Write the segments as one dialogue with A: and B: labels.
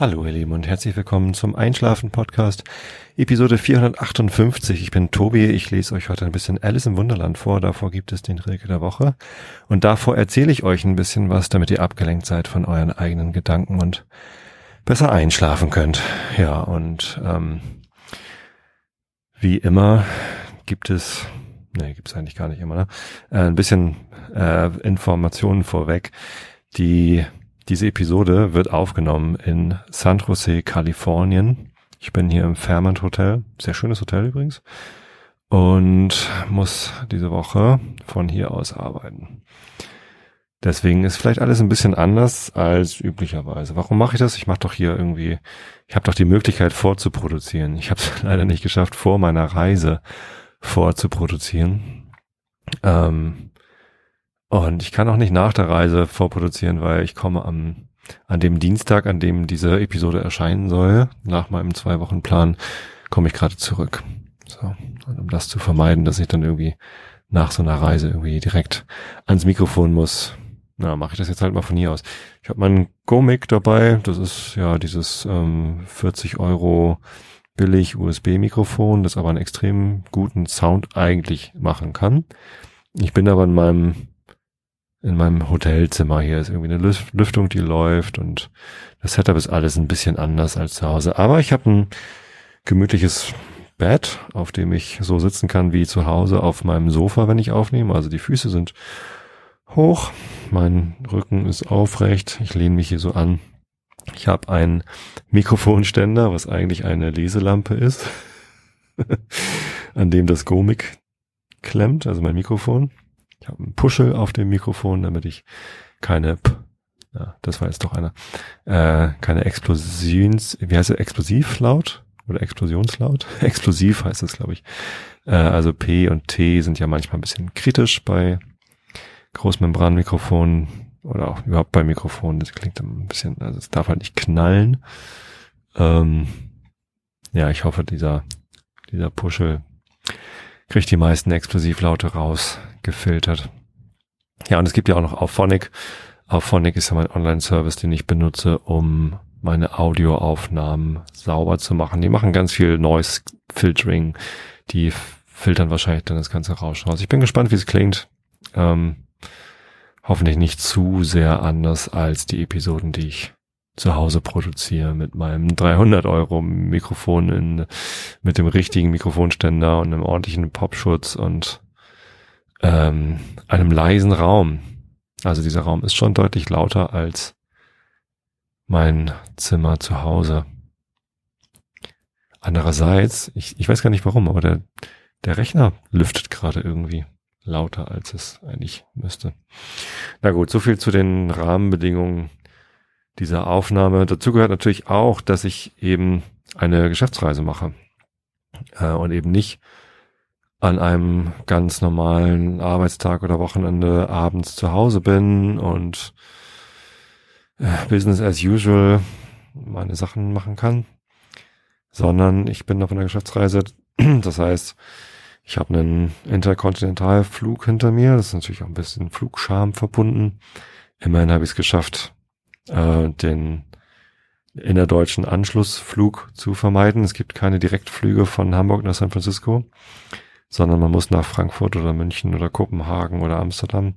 A: Hallo ihr Lieben und herzlich willkommen zum Einschlafen Podcast Episode 458. Ich bin Tobi, ich lese euch heute ein bisschen Alice im Wunderland vor, davor gibt es den Regel der Woche und davor erzähle ich euch ein bisschen was, damit ihr abgelenkt seid von euren eigenen Gedanken und besser einschlafen könnt. Ja und ähm, wie immer gibt es, nee, gibt es eigentlich gar nicht immer, ne? Äh, ein bisschen äh, Informationen vorweg, die diese Episode wird aufgenommen in San Jose, Kalifornien. Ich bin hier im Fairmont Hotel, sehr schönes Hotel übrigens, und muss diese Woche von hier aus arbeiten. Deswegen ist vielleicht alles ein bisschen anders als üblicherweise. Warum mache ich das? Ich mache doch hier irgendwie, ich habe doch die Möglichkeit vorzuproduzieren. Ich habe es leider nicht geschafft, vor meiner Reise vorzuproduzieren. Ähm, und ich kann auch nicht nach der Reise vorproduzieren, weil ich komme am, an dem Dienstag, an dem diese Episode erscheinen soll, nach meinem zwei Wochen Plan, komme ich gerade zurück. So. Und um das zu vermeiden, dass ich dann irgendwie nach so einer Reise irgendwie direkt ans Mikrofon muss, na, mache ich das jetzt halt mal von hier aus. Ich habe meinen Go-Mic dabei, das ist ja dieses ähm, 40 Euro billig USB-Mikrofon, das aber einen extrem guten Sound eigentlich machen kann. Ich bin aber in meinem in meinem Hotelzimmer. Hier ist irgendwie eine Lüftung, die läuft und das Setup ist alles ein bisschen anders als zu Hause. Aber ich habe ein gemütliches Bett, auf dem ich so sitzen kann wie zu Hause auf meinem Sofa, wenn ich aufnehme. Also die Füße sind hoch, mein Rücken ist aufrecht, ich lehne mich hier so an. Ich habe einen Mikrofonständer, was eigentlich eine Leselampe ist, an dem das Gomik klemmt, also mein Mikrofon. Ich habe einen Puschel auf dem Mikrofon, damit ich keine, ja, das war jetzt doch einer, äh, keine Explosions, wie heißt es, Explosivlaut oder Explosionslaut? Explosiv heißt es, glaube ich. Äh, also P und T sind ja manchmal ein bisschen kritisch bei Großmembranmikrofonen oder auch überhaupt bei Mikrofonen. Das klingt ein bisschen, also es darf halt nicht knallen. Ähm, ja, ich hoffe, dieser, dieser Puschel kriegt die meisten Explosivlaute raus gefiltert. Ja, und es gibt ja auch noch Auphonic. Auphonic ist ja mein Online-Service, den ich benutze, um meine Audioaufnahmen sauber zu machen. Die machen ganz viel Noise Filtering. Die filtern wahrscheinlich dann das ganze Rauschen raus. Ich bin gespannt, wie es klingt. Ähm, hoffentlich nicht zu sehr anders als die Episoden, die ich zu Hause produziere mit meinem 300 Euro Mikrofon in, mit dem richtigen Mikrofonständer und einem ordentlichen Popschutz und ähm, einem leisen Raum. Also dieser Raum ist schon deutlich lauter als mein Zimmer zu Hause. Andererseits, ich, ich weiß gar nicht warum, aber der, der Rechner lüftet gerade irgendwie lauter, als es eigentlich müsste. Na gut, so viel zu den Rahmenbedingungen dieser Aufnahme. Dazu gehört natürlich auch, dass ich eben eine Geschäftsreise mache äh, und eben nicht an einem ganz normalen Arbeitstag oder Wochenende abends zu Hause bin und äh, Business as usual meine Sachen machen kann, sondern ich bin auf einer Geschäftsreise. Das heißt, ich habe einen Interkontinentalflug hinter mir. Das ist natürlich auch ein bisschen Flugscham verbunden. Immerhin habe ich es geschafft, äh, den innerdeutschen Anschlussflug zu vermeiden. Es gibt keine Direktflüge von Hamburg nach San Francisco sondern man muss nach Frankfurt oder München oder Kopenhagen oder Amsterdam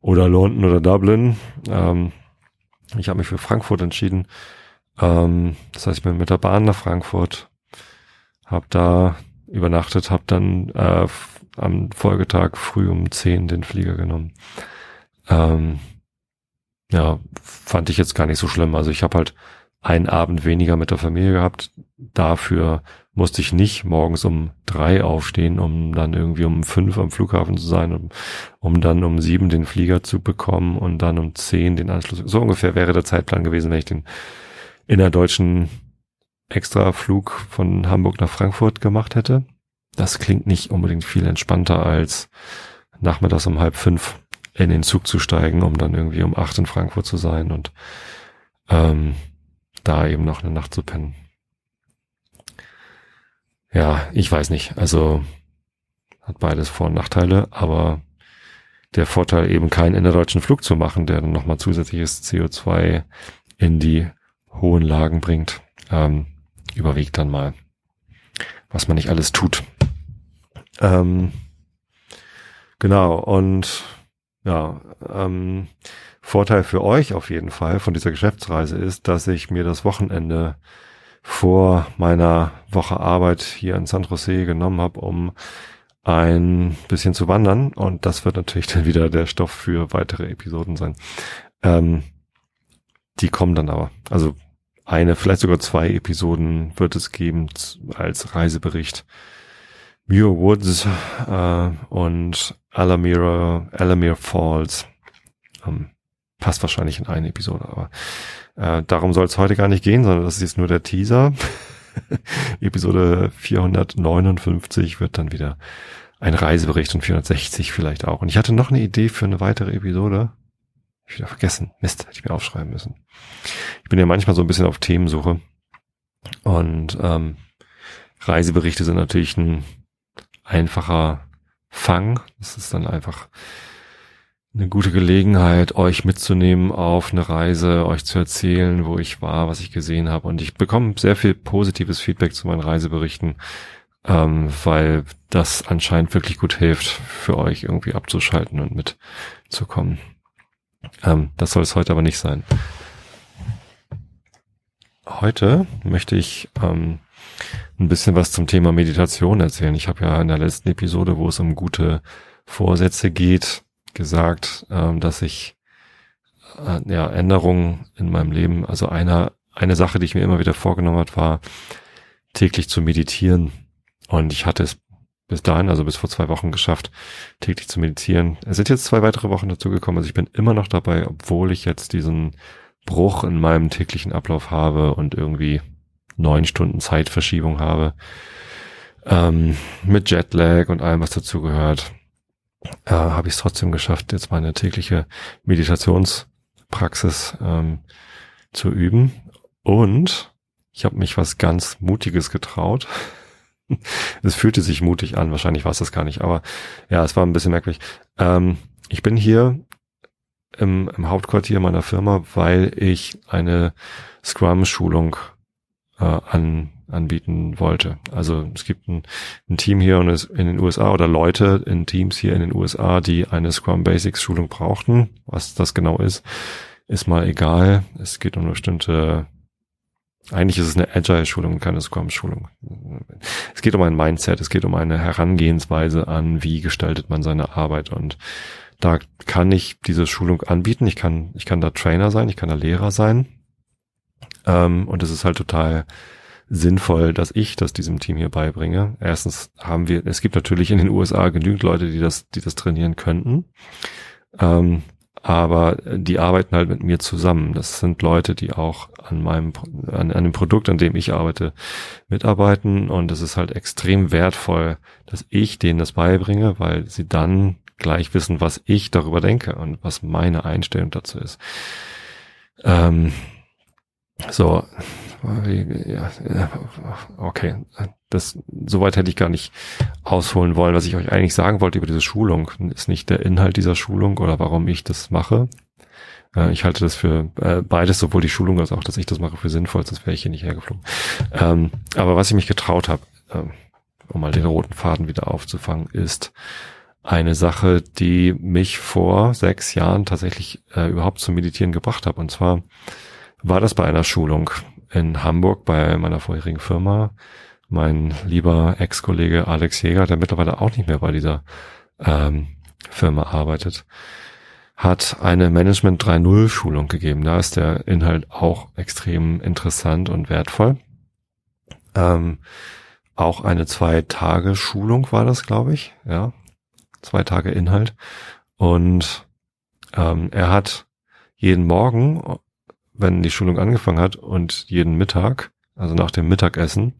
A: oder London oder Dublin. Ähm, ich habe mich für Frankfurt entschieden. Ähm, das heißt, ich bin mit der Bahn nach Frankfurt, habe da übernachtet, habe dann äh, am Folgetag früh um 10 den Flieger genommen. Ähm, ja, fand ich jetzt gar nicht so schlimm. Also ich habe halt einen Abend weniger mit der Familie gehabt. Dafür musste ich nicht morgens um drei aufstehen, um dann irgendwie um fünf am Flughafen zu sein, um, um dann um sieben den Flieger zu bekommen und dann um zehn den Anschluss. So ungefähr wäre der Zeitplan gewesen, wenn ich den innerdeutschen Extraflug von Hamburg nach Frankfurt gemacht hätte. Das klingt nicht unbedingt viel entspannter als nachmittags um halb fünf in den Zug zu steigen, um dann irgendwie um acht in Frankfurt zu sein und ähm, da eben noch eine Nacht zu pennen. Ja, ich weiß nicht. Also hat beides Vor- und Nachteile, aber der Vorteil eben keinen innerdeutschen Flug zu machen, der dann nochmal zusätzliches CO2 in die hohen Lagen bringt, ähm, überwiegt dann mal, was man nicht alles tut. Ähm, genau, und ja, ähm, Vorteil für euch auf jeden Fall von dieser Geschäftsreise ist, dass ich mir das Wochenende vor meiner Woche Arbeit hier in San Jose genommen habe, um ein bisschen zu wandern. Und das wird natürlich dann wieder der Stoff für weitere Episoden sein. Ähm, die kommen dann aber. Also eine, vielleicht sogar zwei Episoden wird es geben als Reisebericht. Muir Woods äh, und Alamira, Alamere Falls. Ähm, passt wahrscheinlich in eine Episode, aber äh, darum soll es heute gar nicht gehen, sondern das ist jetzt nur der Teaser. Episode 459 wird dann wieder ein Reisebericht und 460 vielleicht auch. Und ich hatte noch eine Idee für eine weitere Episode. Ich wieder vergessen. Mist, hätte ich mir aufschreiben müssen. Ich bin ja manchmal so ein bisschen auf Themensuche. Und ähm, Reiseberichte sind natürlich ein einfacher Fang. Das ist dann einfach eine gute Gelegenheit, euch mitzunehmen auf eine Reise, euch zu erzählen, wo ich war, was ich gesehen habe. Und ich bekomme sehr viel positives Feedback zu meinen Reiseberichten, ähm, weil das anscheinend wirklich gut hilft, für euch irgendwie abzuschalten und mitzukommen. Ähm, das soll es heute aber nicht sein. Heute möchte ich ähm, ein bisschen was zum Thema Meditation erzählen. Ich habe ja in der letzten Episode, wo es um gute Vorsätze geht, gesagt, ähm, dass ich äh, ja Änderungen in meinem Leben, also einer eine Sache, die ich mir immer wieder vorgenommen hat, war täglich zu meditieren. Und ich hatte es bis dahin, also bis vor zwei Wochen geschafft, täglich zu meditieren. Es sind jetzt zwei weitere Wochen dazugekommen. Also ich bin immer noch dabei, obwohl ich jetzt diesen Bruch in meinem täglichen Ablauf habe und irgendwie neun Stunden Zeitverschiebung habe. Ähm, mit Jetlag und allem, was dazugehört äh, habe ich es trotzdem geschafft, jetzt meine tägliche Meditationspraxis ähm, zu üben. Und ich habe mich was ganz Mutiges getraut. es fühlte sich mutig an, wahrscheinlich war es das gar nicht, aber ja, es war ein bisschen merkwürdig. Ähm, ich bin hier im, im Hauptquartier meiner Firma, weil ich eine Scrum-Schulung äh, an anbieten wollte. Also es gibt ein, ein Team hier in den USA oder Leute in Teams hier in den USA, die eine Scrum Basics Schulung brauchten. Was das genau ist, ist mal egal. Es geht um eine bestimmte eigentlich ist es eine Agile-Schulung, keine Scrum-Schulung. Es geht um ein Mindset, es geht um eine Herangehensweise an, wie gestaltet man seine Arbeit. Und da kann ich diese Schulung anbieten. Ich kann, ich kann da Trainer sein, ich kann da Lehrer sein. Ähm, und es ist halt total sinnvoll, dass ich das diesem Team hier beibringe. Erstens haben wir, es gibt natürlich in den USA genügend Leute, die das, die das trainieren könnten. Ähm, aber die arbeiten halt mit mir zusammen. Das sind Leute, die auch an meinem, an, dem Produkt, an dem ich arbeite, mitarbeiten. Und es ist halt extrem wertvoll, dass ich denen das beibringe, weil sie dann gleich wissen, was ich darüber denke und was meine Einstellung dazu ist. Ähm, so, ja, okay, das soweit hätte ich gar nicht ausholen wollen. Was ich euch eigentlich sagen wollte über diese Schulung, ist nicht der Inhalt dieser Schulung oder warum ich das mache. Äh, ich halte das für äh, beides, sowohl die Schulung als auch, dass ich das mache, für sinnvoll, sonst wäre ich hier nicht hergeflogen. Ähm, aber was ich mich getraut habe, ähm, um mal den roten Faden wieder aufzufangen, ist eine Sache, die mich vor sechs Jahren tatsächlich äh, überhaupt zum Meditieren gebracht hat. Und zwar war das bei einer Schulung in Hamburg bei meiner vorherigen Firma. Mein lieber Ex-Kollege Alex Jäger, der mittlerweile auch nicht mehr bei dieser ähm, Firma arbeitet, hat eine Management 3.0 Schulung gegeben. Da ist der Inhalt auch extrem interessant und wertvoll. Ähm, auch eine zwei Tage Schulung war das, glaube ich. Ja, zwei Tage Inhalt. Und ähm, er hat jeden Morgen wenn die Schulung angefangen hat und jeden Mittag, also nach dem Mittagessen,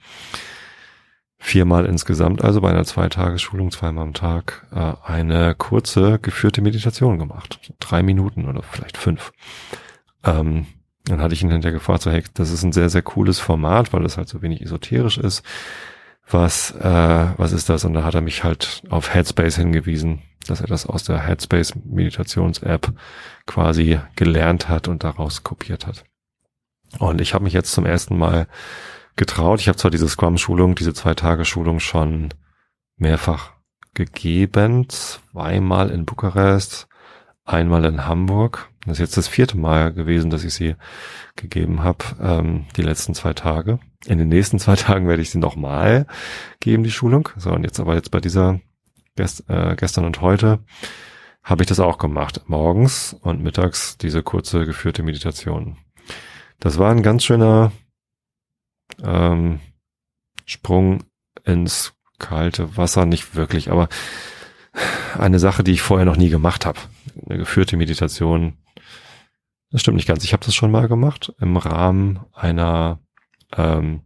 A: viermal insgesamt, also bei einer Zweitagesschulung, zweimal am Tag, äh, eine kurze geführte Meditation gemacht. drei Minuten oder vielleicht fünf. Ähm, dann hatte ich ihn hinterher gefragt, so, hey, das ist ein sehr, sehr cooles Format, weil es halt so wenig esoterisch ist. Was, äh, was ist das? Und da hat er mich halt auf Headspace hingewiesen, dass er das aus der Headspace Meditations App quasi gelernt hat und daraus kopiert hat. Und ich habe mich jetzt zum ersten Mal getraut. Ich habe zwar diese Scrum-Schulung, diese zwei Tage Schulung schon mehrfach gegeben, zweimal in Bukarest, einmal in Hamburg. Das ist jetzt das vierte Mal gewesen, dass ich sie gegeben habe, ähm, die letzten zwei Tage. In den nächsten zwei Tagen werde ich sie nochmal geben, die Schulung. So, und jetzt aber jetzt bei dieser gest, äh, gestern und heute habe ich das auch gemacht. Morgens und mittags diese kurze geführte Meditation. Das war ein ganz schöner ähm, Sprung ins kalte Wasser, nicht wirklich, aber eine Sache, die ich vorher noch nie gemacht habe. Eine geführte Meditation. Das stimmt nicht ganz. Ich habe das schon mal gemacht im Rahmen einer ähm,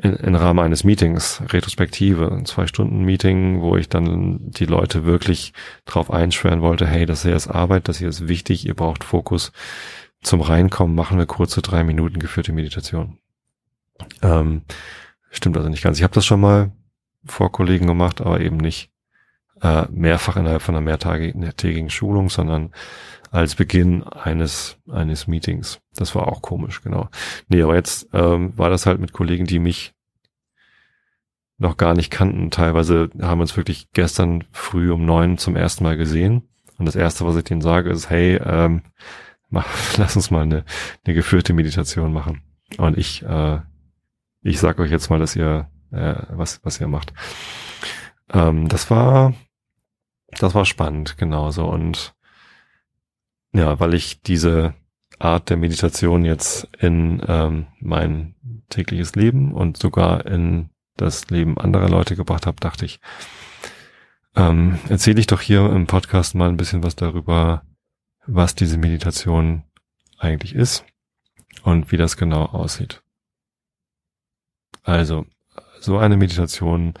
A: in, im Rahmen eines Meetings, Retrospektive, ein zwei Stunden Meeting, wo ich dann die Leute wirklich drauf einschwören wollte, hey, das hier ist Arbeit, das hier ist wichtig, ihr braucht Fokus. Zum Reinkommen machen wir kurze drei Minuten geführte Meditation. Ähm, stimmt also nicht ganz. Ich habe das schon mal vor Kollegen gemacht, aber eben nicht äh, mehrfach innerhalb von einer mehrtägigen Schulung, sondern als Beginn eines eines Meetings. Das war auch komisch, genau. Nee, aber jetzt ähm, war das halt mit Kollegen, die mich noch gar nicht kannten. Teilweise haben wir uns wirklich gestern früh um neun zum ersten Mal gesehen. Und das erste, was ich denen sage, ist, hey, ähm, mach, lass uns mal eine, eine geführte Meditation machen. Und ich, äh, ich sag euch jetzt mal, dass ihr, äh, was, was ihr macht. Ähm, das war, das war spannend, genauso. Und ja, weil ich diese Art der Meditation jetzt in ähm, mein tägliches Leben und sogar in das Leben anderer Leute gebracht habe, dachte ich, ähm, erzähle ich doch hier im Podcast mal ein bisschen was darüber, was diese Meditation eigentlich ist und wie das genau aussieht. Also, so eine Meditation,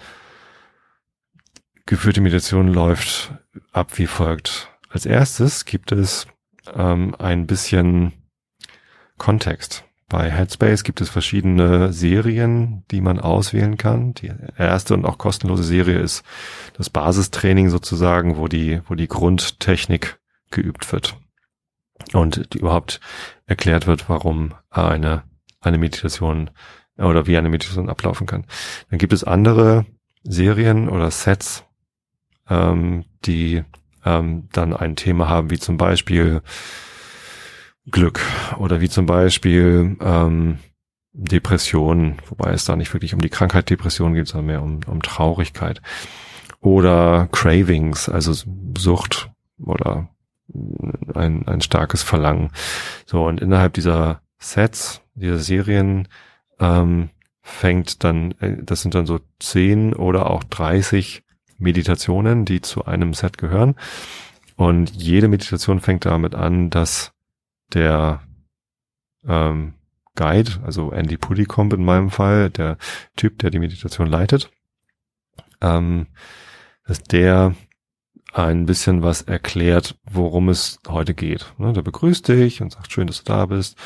A: geführte Meditation läuft ab wie folgt. Als erstes gibt es ähm, ein bisschen Kontext. Bei Headspace gibt es verschiedene Serien, die man auswählen kann. Die erste und auch kostenlose Serie ist das Basistraining sozusagen, wo die, wo die Grundtechnik geübt wird. Und überhaupt erklärt wird, warum eine, eine Meditation oder wie eine Meditation ablaufen kann. Dann gibt es andere Serien oder Sets, ähm, die ähm, dann ein Thema haben, wie zum Beispiel Glück oder wie zum Beispiel ähm, Depression, wobei es da nicht wirklich um die Krankheit Depression geht, sondern mehr um, um Traurigkeit. Oder Cravings, also Sucht oder ein, ein starkes Verlangen. So, und innerhalb dieser Sets, dieser Serien, ähm, fängt dann, äh, das sind dann so zehn oder auch 30 Meditationen, die zu einem Set gehören. Und jede Meditation fängt damit an, dass der ähm, Guide, also Andy Puddicomb in meinem Fall, der Typ, der die Meditation leitet, ähm, dass der ein bisschen was erklärt, worum es heute geht. Ne, der begrüßt dich und sagt, schön, dass du da bist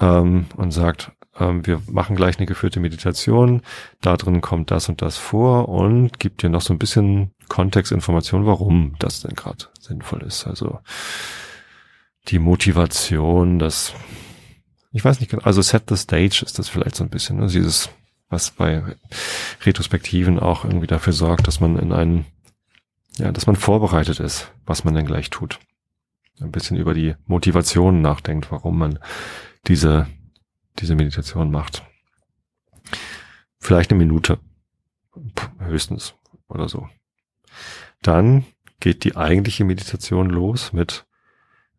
A: ähm, und sagt, ähm, wir machen gleich eine geführte Meditation, da drin kommt das und das vor und gibt dir noch so ein bisschen Kontextinformation, warum das denn gerade sinnvoll ist. Also die Motivation, das, ich weiß nicht, genau, also set the stage ist das vielleicht so ein bisschen, ne? dieses, was bei Retrospektiven auch irgendwie dafür sorgt, dass man in einen, ja, dass man vorbereitet ist, was man denn gleich tut. Ein bisschen über die Motivation nachdenkt, warum man diese diese Meditation macht. Vielleicht eine Minute. Höchstens oder so. Dann geht die eigentliche Meditation los mit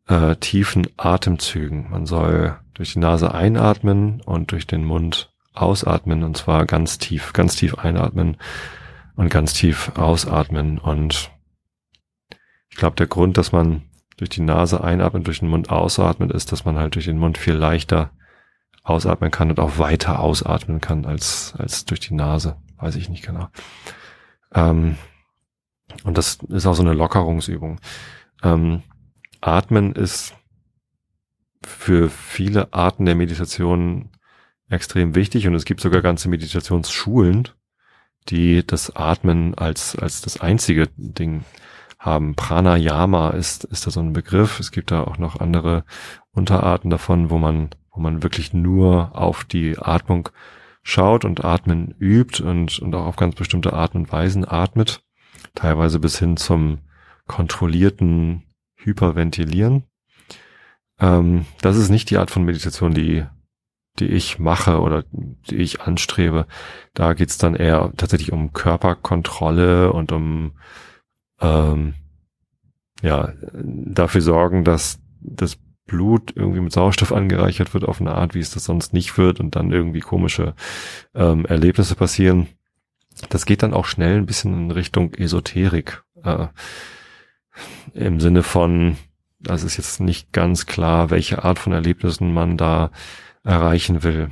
A: äh, tiefen Atemzügen. Man soll durch die Nase einatmen und durch den Mund ausatmen und zwar ganz tief, ganz tief einatmen und ganz tief ausatmen. Und ich glaube, der Grund, dass man durch die Nase einatmet, durch den Mund ausatmet, ist, dass man halt durch den Mund viel leichter ausatmen kann und auch weiter ausatmen kann als, als durch die Nase. Weiß ich nicht genau. Ähm, und das ist auch so eine Lockerungsübung. Ähm, Atmen ist für viele Arten der Meditation extrem wichtig und es gibt sogar ganze Meditationsschulen, die das Atmen als, als das einzige Ding haben. Pranayama ist, ist da so ein Begriff. Es gibt da auch noch andere Unterarten davon, wo man, man wirklich nur auf die Atmung schaut und Atmen übt und, und auch auf ganz bestimmte Arten und Weisen atmet. Teilweise bis hin zum kontrollierten Hyperventilieren. Ähm, das ist nicht die Art von Meditation, die, die ich mache oder die ich anstrebe. Da geht's dann eher tatsächlich um Körperkontrolle und um ähm, ja, dafür sorgen, dass das Blut irgendwie mit Sauerstoff angereichert wird auf eine Art, wie es das sonst nicht wird und dann irgendwie komische ähm, Erlebnisse passieren. Das geht dann auch schnell ein bisschen in Richtung Esoterik. Äh, Im Sinne von, das ist jetzt nicht ganz klar, welche Art von Erlebnissen man da erreichen will.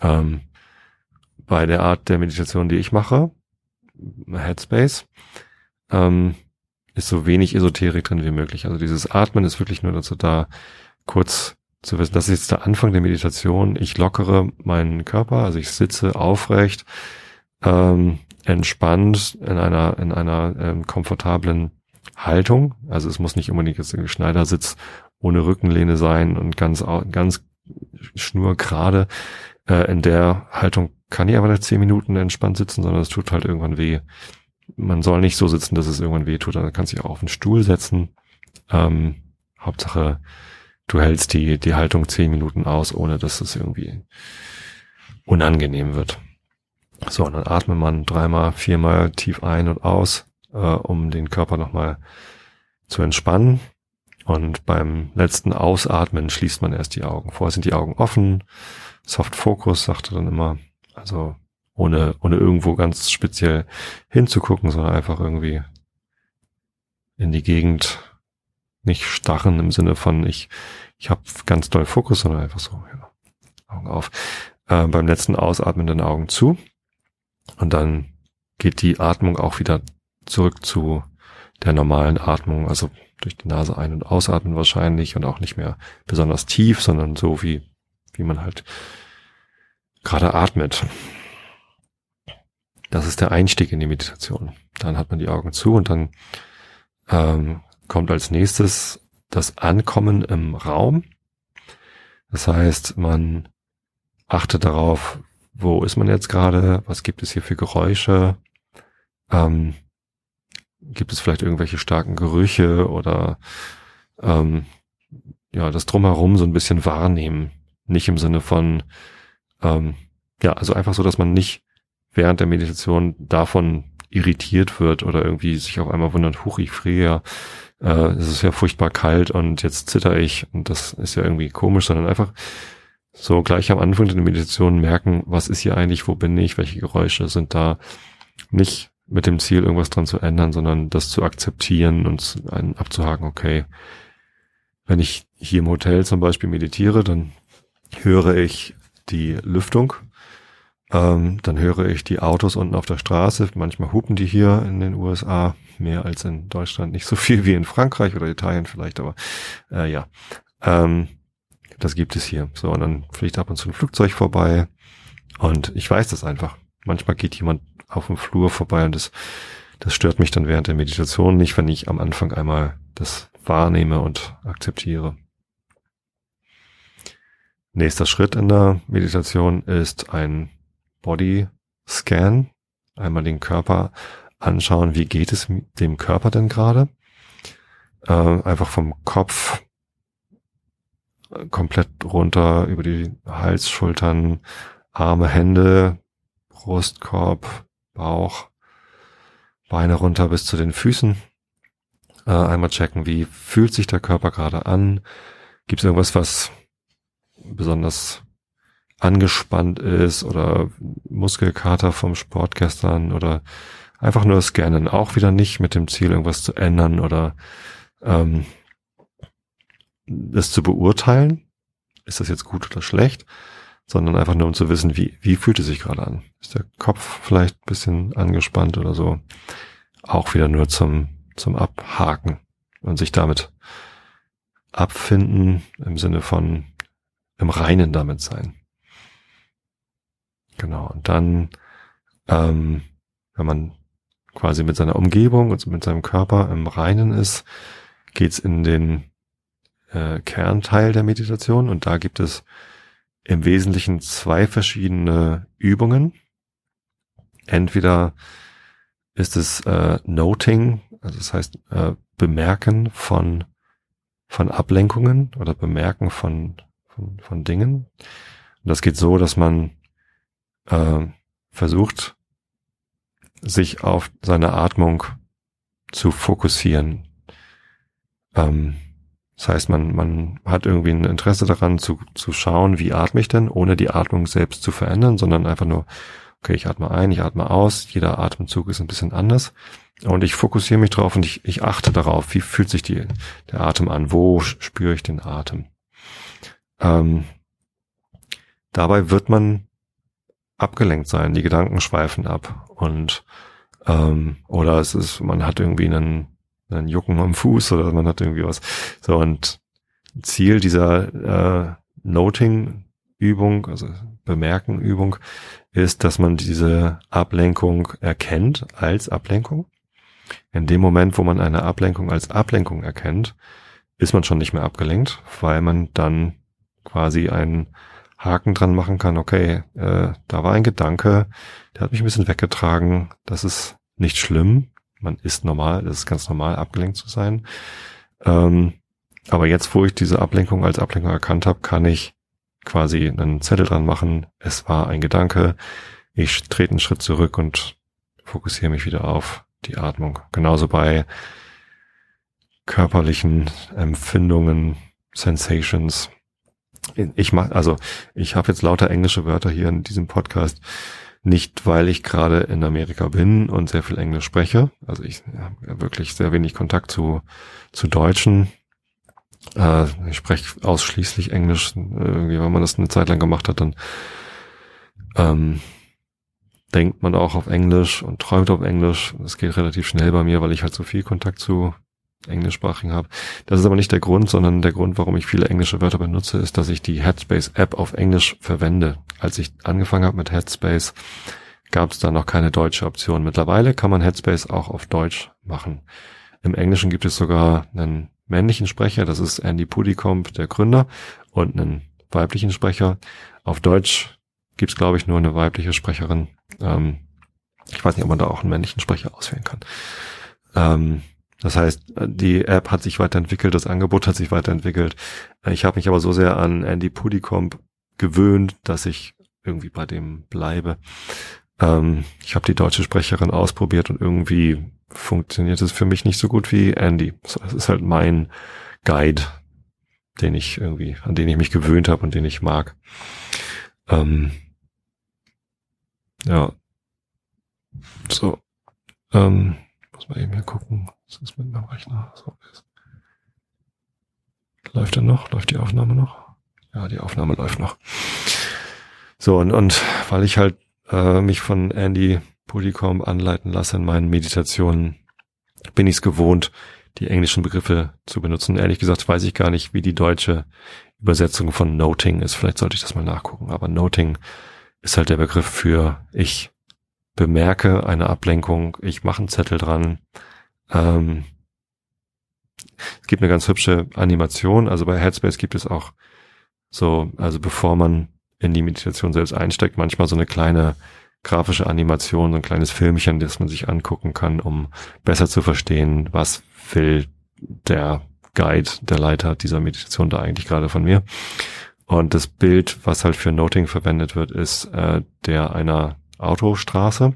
A: Ähm, bei der Art der Meditation, die ich mache, Headspace, ähm, ist so wenig Esoterik drin wie möglich. Also dieses Atmen ist wirklich nur dazu da, kurz zu wissen, das ist jetzt der Anfang der Meditation. Ich lockere meinen Körper, also ich sitze aufrecht, ähm, entspannt in einer in einer ähm, komfortablen Haltung. Also es muss nicht unbedingt jetzt ein Schneidersitz ohne Rückenlehne sein und ganz ganz schnurgerade. Äh, in der Haltung kann ich aber nicht zehn Minuten entspannt sitzen, sondern es tut halt irgendwann weh. Man soll nicht so sitzen, dass es irgendwann weh tut. Dann kann sich auch auf den Stuhl setzen. Ähm, Hauptsache du hältst die, die Haltung zehn Minuten aus, ohne dass es irgendwie unangenehm wird. So, und dann atmet man dreimal, viermal tief ein und aus, äh, um den Körper nochmal zu entspannen. Und beim letzten Ausatmen schließt man erst die Augen. Vorher sind die Augen offen. Soft Focus sagte dann immer. Also ohne, ohne irgendwo ganz speziell hinzugucken, sondern einfach irgendwie in die Gegend nicht starren im Sinne von ich, ich habe ganz doll Fokus, sondern einfach so, ja, Augen auf. Äh, beim letzten Ausatmen dann Augen zu. Und dann geht die Atmung auch wieder zurück zu der normalen Atmung, also durch die Nase ein- und ausatmen wahrscheinlich und auch nicht mehr besonders tief, sondern so wie, wie man halt gerade atmet. Das ist der Einstieg in die Meditation. Dann hat man die Augen zu und dann ähm, kommt als nächstes das Ankommen im Raum. Das heißt, man achtet darauf, wo ist man jetzt gerade, was gibt es hier für Geräusche, ähm, gibt es vielleicht irgendwelche starken Gerüche oder ähm, ja, das drumherum so ein bisschen wahrnehmen. Nicht im Sinne von, ähm, ja, also einfach so, dass man nicht während der Meditation davon irritiert wird oder irgendwie sich auf einmal wundert, huch, ich friere ja, äh, es ist ja furchtbar kalt und jetzt zitter ich und das ist ja irgendwie komisch, sondern einfach so gleich am Anfang der Meditation merken, was ist hier eigentlich, wo bin ich, welche Geräusche sind da, nicht mit dem Ziel, irgendwas dran zu ändern, sondern das zu akzeptieren und einen abzuhaken, okay, wenn ich hier im Hotel zum Beispiel meditiere, dann höre ich die Lüftung. Ähm, dann höre ich die Autos unten auf der Straße. Manchmal hupen die hier in den USA mehr als in Deutschland. Nicht so viel wie in Frankreich oder Italien vielleicht, aber äh, ja. Ähm, das gibt es hier. So, und dann fliegt ab und zu ein Flugzeug vorbei. Und ich weiß das einfach. Manchmal geht jemand auf dem Flur vorbei und das, das stört mich dann während der Meditation nicht, wenn ich am Anfang einmal das wahrnehme und akzeptiere. Nächster Schritt in der Meditation ist ein Body Scan, einmal den Körper anschauen, wie geht es dem Körper denn gerade. Äh, einfach vom Kopf äh, komplett runter über die Hals, Schultern, Arme, Hände, Brustkorb, Bauch, Beine runter bis zu den Füßen. Äh, einmal checken, wie fühlt sich der Körper gerade an. Gibt es irgendwas, was besonders angespannt ist oder Muskelkater vom Sport gestern oder einfach nur scannen. Auch wieder nicht mit dem Ziel, irgendwas zu ändern oder ähm, das zu beurteilen. Ist das jetzt gut oder schlecht? Sondern einfach nur um zu wissen, wie, wie fühlt es sich gerade an? Ist der Kopf vielleicht ein bisschen angespannt oder so? Auch wieder nur zum, zum Abhaken und sich damit abfinden im Sinne von im Reinen damit sein. Genau. Und dann, ähm, wenn man quasi mit seiner Umgebung und mit seinem Körper im Reinen ist, geht's in den äh, Kernteil der Meditation und da gibt es im Wesentlichen zwei verschiedene Übungen. Entweder ist es äh, Noting, also das heißt äh, Bemerken von von Ablenkungen oder Bemerken von von, von Dingen. Und das geht so, dass man äh, versucht, sich auf seine Atmung zu fokussieren. Ähm, das heißt, man, man hat irgendwie ein Interesse daran zu, zu schauen, wie atme ich denn, ohne die Atmung selbst zu verändern, sondern einfach nur, okay, ich atme ein, ich atme aus, jeder Atemzug ist ein bisschen anders. Und ich fokussiere mich drauf und ich, ich achte darauf, wie fühlt sich die, der Atem an, wo spüre ich den Atem. Ähm, dabei wird man abgelenkt sein, die Gedanken schweifen ab und ähm, oder es ist, man hat irgendwie einen ein Jucken am Fuß oder man hat irgendwie was. So und Ziel dieser äh, Noting-Übung, also Bemerken-Übung, ist, dass man diese Ablenkung erkennt als Ablenkung. In dem Moment, wo man eine Ablenkung als Ablenkung erkennt, ist man schon nicht mehr abgelenkt, weil man dann quasi einen Haken dran machen kann, okay, äh, da war ein Gedanke, der hat mich ein bisschen weggetragen, das ist nicht schlimm, man ist normal, es ist ganz normal, abgelenkt zu sein. Ähm, aber jetzt, wo ich diese Ablenkung als Ablenkung erkannt habe, kann ich quasi einen Zettel dran machen. Es war ein Gedanke. Ich trete einen Schritt zurück und fokussiere mich wieder auf die Atmung. Genauso bei körperlichen Empfindungen, Sensations. Ich mach, also ich habe jetzt lauter englische Wörter hier in diesem Podcast. Nicht, weil ich gerade in Amerika bin und sehr viel Englisch spreche. Also ich habe wirklich sehr wenig Kontakt zu, zu Deutschen. Äh, ich spreche ausschließlich Englisch. Irgendwie, wenn man das eine Zeit lang gemacht hat, dann ähm, denkt man auch auf Englisch und träumt auf Englisch. Das geht relativ schnell bei mir, weil ich halt so viel Kontakt zu englischsprachigen habe. Das ist aber nicht der Grund, sondern der Grund, warum ich viele englische Wörter benutze, ist, dass ich die Headspace App auf Englisch verwende. Als ich angefangen habe mit Headspace, gab es da noch keine deutsche Option. Mittlerweile kann man Headspace auch auf Deutsch machen. Im Englischen gibt es sogar einen männlichen Sprecher, das ist Andy Pudicomb, der Gründer, und einen weiblichen Sprecher. Auf Deutsch gibt es, glaube ich, nur eine weibliche Sprecherin. Ähm, ich weiß nicht, ob man da auch einen männlichen Sprecher auswählen kann. Ähm, das heißt, die App hat sich weiterentwickelt, das Angebot hat sich weiterentwickelt. Ich habe mich aber so sehr an Andy Pudicomp gewöhnt, dass ich irgendwie bei dem bleibe. Ähm, ich habe die deutsche Sprecherin ausprobiert und irgendwie funktioniert es für mich nicht so gut wie Andy. Es ist halt mein Guide, den ich irgendwie, an den ich mich gewöhnt habe und den ich mag. Ähm, ja. So. Ähm, muss man eben hier gucken. Was ist mit meinem Rechner? So ist. Läuft er noch? Läuft die Aufnahme noch? Ja, die Aufnahme läuft noch. So, und, und weil ich halt äh, mich von Andy Polycom anleiten lasse in meinen Meditationen, bin ich es gewohnt, die englischen Begriffe zu benutzen. Ehrlich gesagt weiß ich gar nicht, wie die deutsche Übersetzung von Noting ist. Vielleicht sollte ich das mal nachgucken. Aber Noting ist halt der Begriff für ich bemerke eine Ablenkung, ich mache einen Zettel dran, ähm, es gibt eine ganz hübsche Animation. Also bei Headspace gibt es auch so, also bevor man in die Meditation selbst einsteigt, manchmal so eine kleine grafische Animation, so ein kleines Filmchen, das man sich angucken kann, um besser zu verstehen, was will der Guide, der Leiter dieser Meditation da eigentlich gerade von mir. Und das Bild, was halt für Noting verwendet wird, ist äh, der einer Autostraße.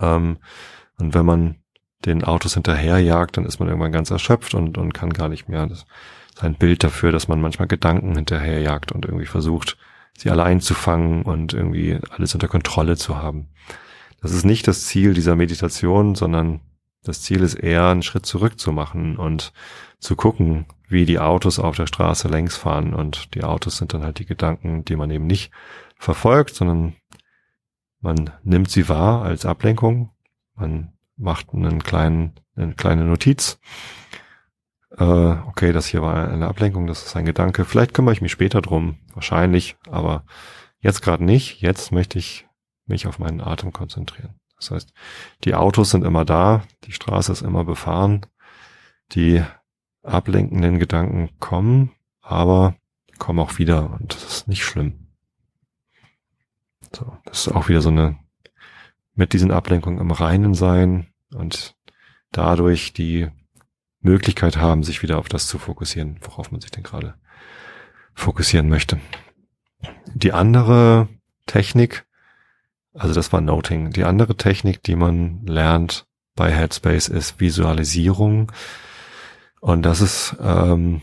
A: Ähm, und wenn man den Autos hinterherjagt, dann ist man irgendwann ganz erschöpft und, und kann gar nicht mehr. Das ist ein Bild dafür, dass man manchmal Gedanken hinterherjagt und irgendwie versucht, sie alle einzufangen und irgendwie alles unter Kontrolle zu haben. Das ist nicht das Ziel dieser Meditation, sondern das Ziel ist eher, einen Schritt zurück zu machen und zu gucken, wie die Autos auf der Straße längs fahren. Und die Autos sind dann halt die Gedanken, die man eben nicht verfolgt, sondern man nimmt sie wahr als Ablenkung. Man macht einen kleinen, eine kleine Notiz. Äh, okay, das hier war eine Ablenkung, das ist ein Gedanke. Vielleicht kümmere ich mich später drum, wahrscheinlich, aber jetzt gerade nicht. Jetzt möchte ich mich auf meinen Atem konzentrieren. Das heißt, die Autos sind immer da, die Straße ist immer befahren, die ablenkenden Gedanken kommen, aber kommen auch wieder und das ist nicht schlimm. So, das ist auch wieder so eine mit diesen Ablenkungen im Reinen sein und dadurch die Möglichkeit haben, sich wieder auf das zu fokussieren, worauf man sich denn gerade fokussieren möchte. Die andere Technik, also das war Noting, die andere Technik, die man lernt bei Headspace ist Visualisierung. Und das ist ähm,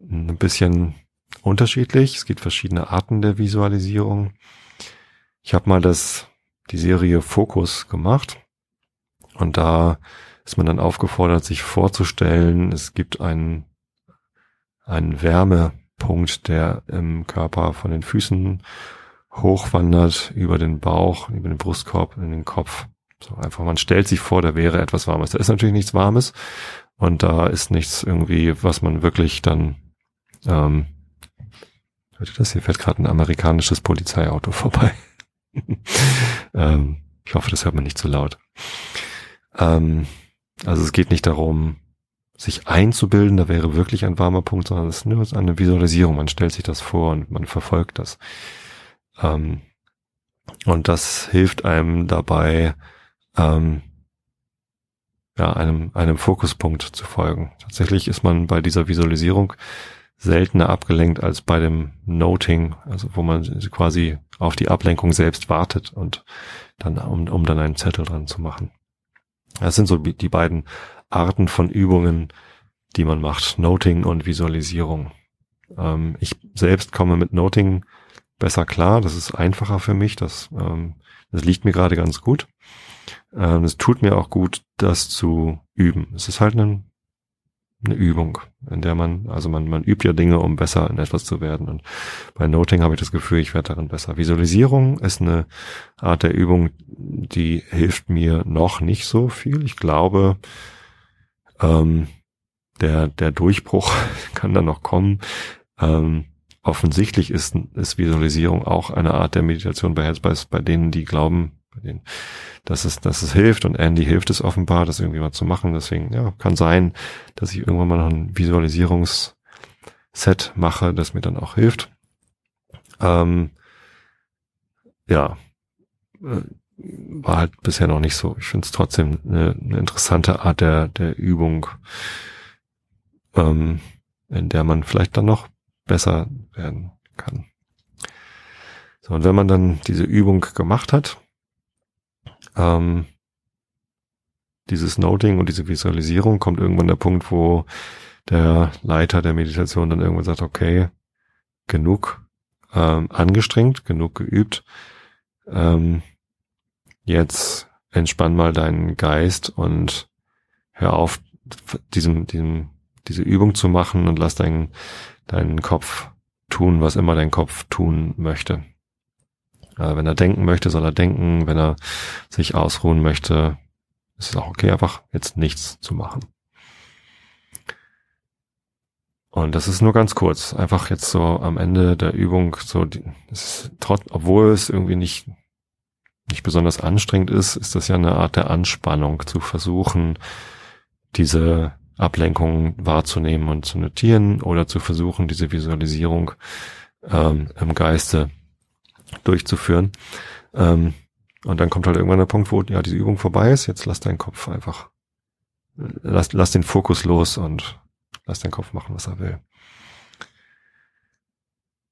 A: ein bisschen unterschiedlich. Es gibt verschiedene Arten der Visualisierung. Ich habe mal das die Serie Fokus gemacht und da ist man dann aufgefordert, sich vorzustellen, es gibt einen, einen Wärmepunkt, der im Körper von den Füßen hochwandert über den Bauch, über den Brustkorb, in den Kopf. So einfach, man stellt sich vor, da wäre etwas Warmes. Da ist natürlich nichts Warmes und da ist nichts irgendwie, was man wirklich dann, ähm, das? Hier fährt gerade ein amerikanisches Polizeiauto vorbei. ähm, ich hoffe, das hört man nicht zu laut. Ähm, also es geht nicht darum, sich einzubilden, da wäre wirklich ein warmer Punkt, sondern es ist nur eine Visualisierung. Man stellt sich das vor und man verfolgt das. Ähm, und das hilft einem dabei, ähm, ja, einem, einem Fokuspunkt zu folgen. Tatsächlich ist man bei dieser Visualisierung seltener abgelenkt als bei dem Noting, also wo man quasi auf die Ablenkung selbst wartet und dann, um, um dann einen Zettel dran zu machen. Das sind so die beiden Arten von Übungen, die man macht. Noting und Visualisierung. Ähm, ich selbst komme mit Noting besser klar. Das ist einfacher für mich. Das, ähm, das liegt mir gerade ganz gut. Ähm, es tut mir auch gut, das zu üben. Es ist halt ein eine Übung, in der man, also man, man übt ja Dinge, um besser in etwas zu werden. Und bei Noting habe ich das Gefühl, ich werde darin besser. Visualisierung ist eine Art der Übung, die hilft mir noch nicht so viel. Ich glaube, ähm, der, der Durchbruch kann da noch kommen. Ähm, offensichtlich ist, ist Visualisierung auch eine Art der Meditation bei Headspace, bei denen, die glauben, bei denen, dass es, dass es hilft und Andy hilft es offenbar, das irgendwie mal zu machen. Deswegen, ja, kann sein, dass ich irgendwann mal noch ein Visualisierungsset mache, das mir dann auch hilft. Ähm, ja, äh, war halt bisher noch nicht so. Ich finde es trotzdem eine, eine, interessante Art der, der Übung, ähm, in der man vielleicht dann noch besser werden kann. So, und wenn man dann diese Übung gemacht hat, ähm, dieses Noting und diese Visualisierung kommt irgendwann der Punkt, wo der Leiter der Meditation dann irgendwann sagt, okay, genug ähm, angestrengt, genug geübt, ähm, jetzt entspann mal deinen Geist und hör auf, diesem, diesem, diese Übung zu machen und lass deinen, deinen Kopf tun, was immer dein Kopf tun möchte. Äh, wenn er denken möchte, soll er denken. Wenn er sich ausruhen möchte, ist es auch okay, einfach jetzt nichts zu machen. Und das ist nur ganz kurz. Einfach jetzt so am Ende der Übung so, es trotz, obwohl es irgendwie nicht, nicht besonders anstrengend ist, ist das ja eine Art der Anspannung zu versuchen, diese Ablenkung wahrzunehmen und zu notieren oder zu versuchen, diese Visualisierung ähm, im Geiste durchzuführen. Ähm, und dann kommt halt irgendwann der Punkt, wo ja diese Übung vorbei ist. Jetzt lass deinen Kopf einfach, lass, lass den Fokus los und lass deinen Kopf machen, was er will.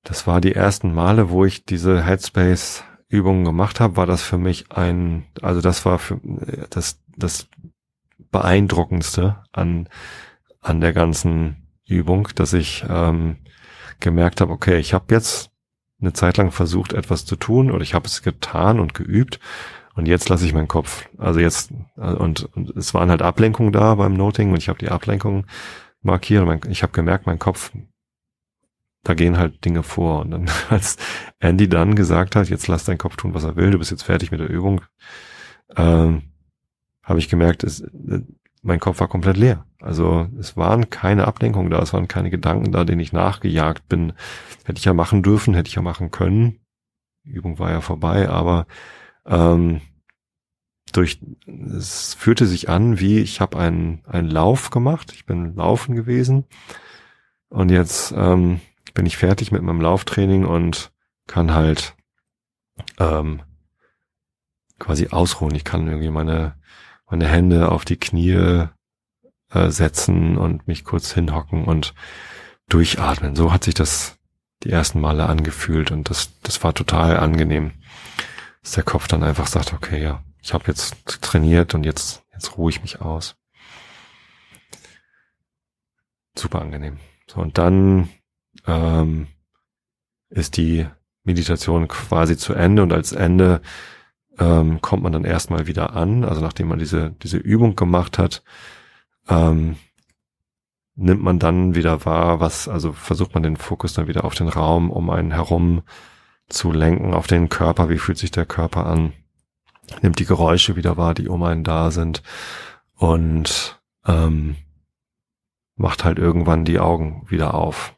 A: Das war die ersten Male, wo ich diese Headspace Übungen gemacht habe, war das für mich ein, also das war für das, das beeindruckendste an, an der ganzen Übung, dass ich ähm, gemerkt habe, okay, ich habe jetzt eine Zeit lang versucht, etwas zu tun oder ich habe es getan und geübt und jetzt lasse ich meinen Kopf. Also jetzt und, und es waren halt Ablenkungen da beim Noting und ich habe die Ablenkungen markiert und mein, ich habe gemerkt, mein Kopf, da gehen halt Dinge vor und dann als Andy dann gesagt hat, jetzt lass deinen Kopf tun, was er will, du bist jetzt fertig mit der Übung, ähm, habe ich gemerkt, es, mein Kopf war komplett leer. Also es waren keine Ablenkungen da, es waren keine Gedanken da, denen ich nachgejagt bin. Hätte ich ja machen dürfen, hätte ich ja machen können. Die Übung war ja vorbei, aber ähm, durch, es fühlte sich an, wie ich habe einen, einen Lauf gemacht. Ich bin laufen gewesen und jetzt ähm, bin ich fertig mit meinem Lauftraining und kann halt ähm, quasi ausruhen. Ich kann irgendwie meine, meine Hände auf die Knie äh, setzen und mich kurz hinhocken und durchatmen. So hat sich das die ersten Male angefühlt und das, das war total angenehm, dass der Kopf dann einfach sagt, okay, ja, ich habe jetzt trainiert und jetzt, jetzt ruhe ich mich aus. Super angenehm. So, und dann ähm, ist die Meditation quasi zu Ende und als Ende ähm, kommt man dann erstmal wieder an. Also nachdem man diese, diese Übung gemacht hat, ähm, nimmt man dann wieder wahr, was, also versucht man den Fokus dann wieder auf den Raum um einen herum zu lenken, auf den Körper, wie fühlt sich der Körper an, nimmt die Geräusche wieder wahr, die um einen da sind und ähm, macht halt irgendwann die Augen wieder auf.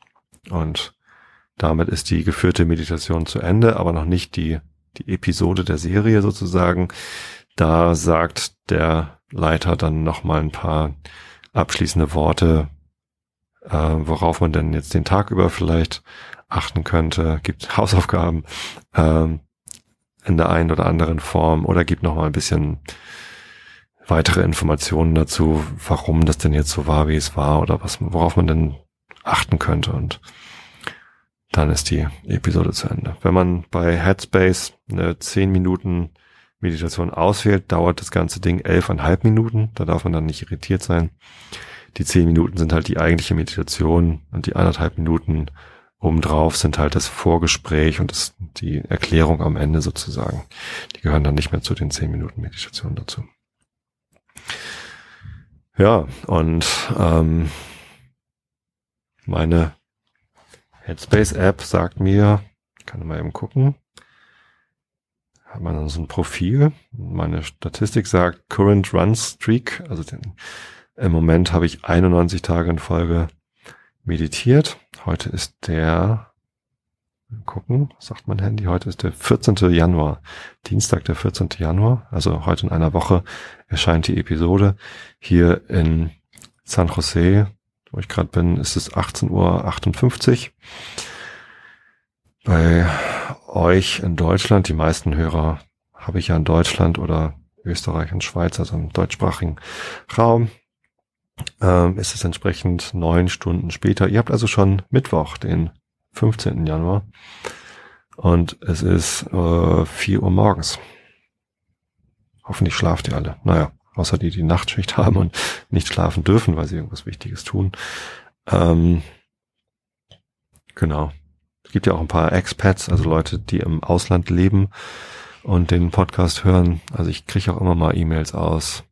A: Und damit ist die geführte Meditation zu Ende, aber noch nicht die, die Episode der Serie sozusagen. Da sagt der Leiter dann nochmal ein paar abschließende Worte, äh, worauf man denn jetzt den Tag über vielleicht achten könnte, gibt Hausaufgaben ähm, in der einen oder anderen Form oder gibt noch mal ein bisschen weitere Informationen dazu, warum das denn jetzt so war, wie es war oder was, worauf man denn achten könnte und dann ist die Episode zu Ende. Wenn man bei Headspace eine 10 Minuten Meditation auswählt, dauert das ganze Ding elfeinhalb Minuten. Da darf man dann nicht irritiert sein. Die 10 Minuten sind halt die eigentliche Meditation und die anderthalb Minuten obendrauf sind halt das Vorgespräch und das, die Erklärung am Ende sozusagen. Die gehören dann nicht mehr zu den 10 Minuten Meditation dazu. Ja, und ähm, meine Headspace-App sagt mir, kann mal eben gucken, hat man dann so ein Profil. Meine Statistik sagt Current Run Streak, also den, im Moment habe ich 91 Tage in Folge meditiert. Heute ist der, gucken, sagt mein Handy, heute ist der 14. Januar, Dienstag, der 14. Januar, also heute in einer Woche erscheint die Episode. Hier in San Jose, wo ich gerade bin, ist es 18.58 Uhr. Bei euch in Deutschland, die meisten Hörer habe ich ja in Deutschland oder Österreich und Schweiz, also im deutschsprachigen Raum, ähm, ist es entsprechend neun Stunden später. Ihr habt also schon Mittwoch, den 15. Januar. Und es ist äh, 4 Uhr morgens. Hoffentlich schlaft ihr alle. Naja, außer die, die Nachtschicht haben und nicht schlafen dürfen, weil sie irgendwas Wichtiges tun. Ähm, genau. Es gibt ja auch ein paar Expats, also Leute, die im Ausland leben und den Podcast hören. Also ich kriege auch immer mal E-Mails aus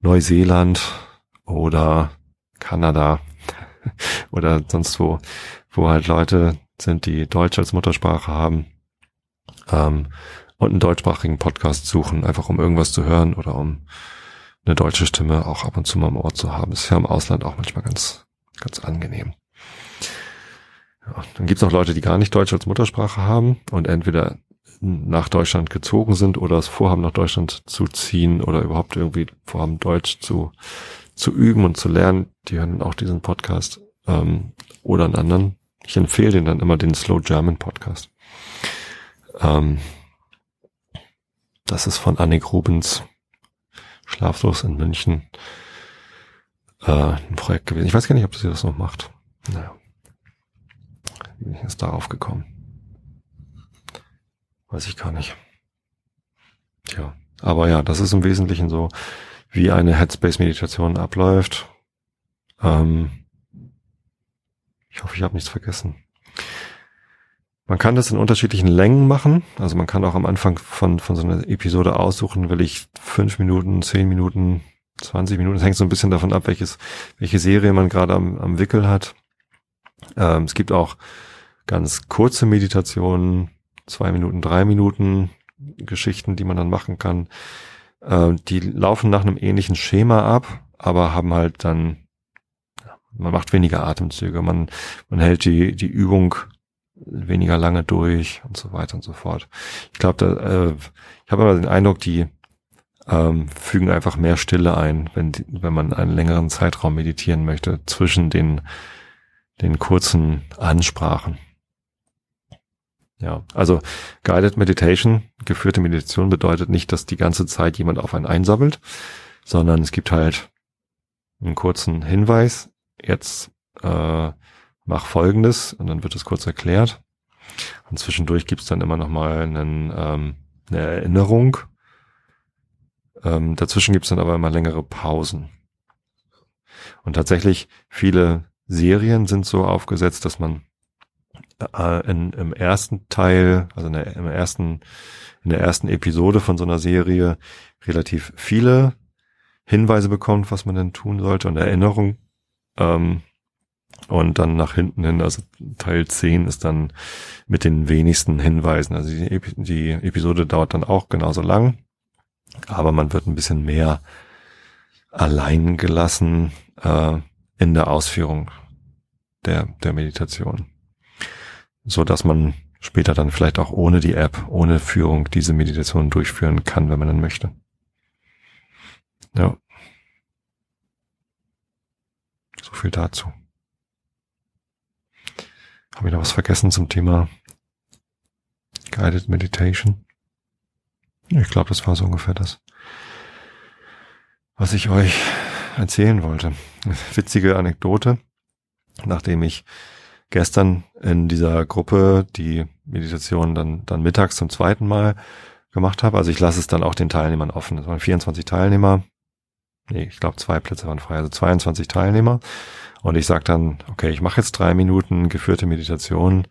A: Neuseeland oder Kanada oder sonst wo, wo halt Leute sind, die Deutsch als Muttersprache haben ähm, und einen deutschsprachigen Podcast suchen, einfach um irgendwas zu hören oder um eine deutsche Stimme auch ab und zu mal im Ort zu haben. ist ja im Ausland auch manchmal ganz, ganz angenehm. Dann gibt's auch Leute, die gar nicht Deutsch als Muttersprache haben und entweder nach Deutschland gezogen sind oder es vorhaben, nach Deutschland zu ziehen oder überhaupt irgendwie vorhaben, Deutsch zu, zu üben und zu lernen. Die hören auch diesen Podcast ähm, oder einen anderen. Ich empfehle den dann immer den Slow German Podcast. Ähm, das ist von Annik Rubens, Schlaflos in München, äh, ein Projekt gewesen. Ich weiß gar nicht, ob sie das noch macht. Naja. Bin ich jetzt darauf gekommen? Weiß ich gar nicht. Tja. Aber ja, das ist im Wesentlichen so, wie eine Headspace-Meditation abläuft. Ähm, ich hoffe, ich habe nichts vergessen. Man kann das in unterschiedlichen Längen machen. Also man kann auch am Anfang von, von so einer Episode aussuchen, will ich fünf Minuten, zehn Minuten, 20 Minuten. Es hängt so ein bisschen davon ab, welches, welche Serie man gerade am, am Wickel hat. Ähm, es gibt auch ganz kurze Meditationen, zwei Minuten, drei Minuten Geschichten, die man dann machen kann. Äh, die laufen nach einem ähnlichen Schema ab, aber haben halt dann, man macht weniger Atemzüge, man, man hält die, die Übung weniger lange durch und so weiter und so fort. Ich glaube, äh, ich habe immer den Eindruck, die ähm, fügen einfach mehr Stille ein, wenn, wenn man einen längeren Zeitraum meditieren möchte, zwischen den, den kurzen Ansprachen. Ja, also Guided Meditation, geführte Meditation bedeutet nicht, dass die ganze Zeit jemand auf einen einsabbelt, sondern es gibt halt einen kurzen Hinweis. Jetzt äh, mach Folgendes und dann wird es kurz erklärt. Und zwischendurch gibt's dann immer noch mal einen, ähm, eine Erinnerung. Ähm, dazwischen gibt's dann aber immer längere Pausen. Und tatsächlich viele Serien sind so aufgesetzt, dass man äh, in, im ersten Teil, also in der, im ersten, in der ersten Episode von so einer Serie relativ viele Hinweise bekommt, was man denn tun sollte und Erinnerung. Ähm, und dann nach hinten hin, also Teil 10 ist dann mit den wenigsten Hinweisen. Also die, die Episode dauert dann auch genauso lang, aber man wird ein bisschen mehr allein gelassen äh, in der Ausführung der, der Meditation so dass man später dann vielleicht auch ohne die App, ohne Führung diese Meditation durchführen kann, wenn man dann möchte. Ja. So viel dazu. Habe ich noch was vergessen zum Thema Guided Meditation? Ich glaube, das war so ungefähr das, was ich euch erzählen wollte. Witzige Anekdote, nachdem ich gestern in dieser Gruppe die Meditation dann, dann mittags zum zweiten Mal gemacht habe. Also ich lasse es dann auch den Teilnehmern offen. Es waren 24 Teilnehmer. Nee, ich glaube zwei Plätze waren frei, also 22 Teilnehmer. Und ich sage dann, okay, ich mache jetzt drei Minuten geführte Meditation.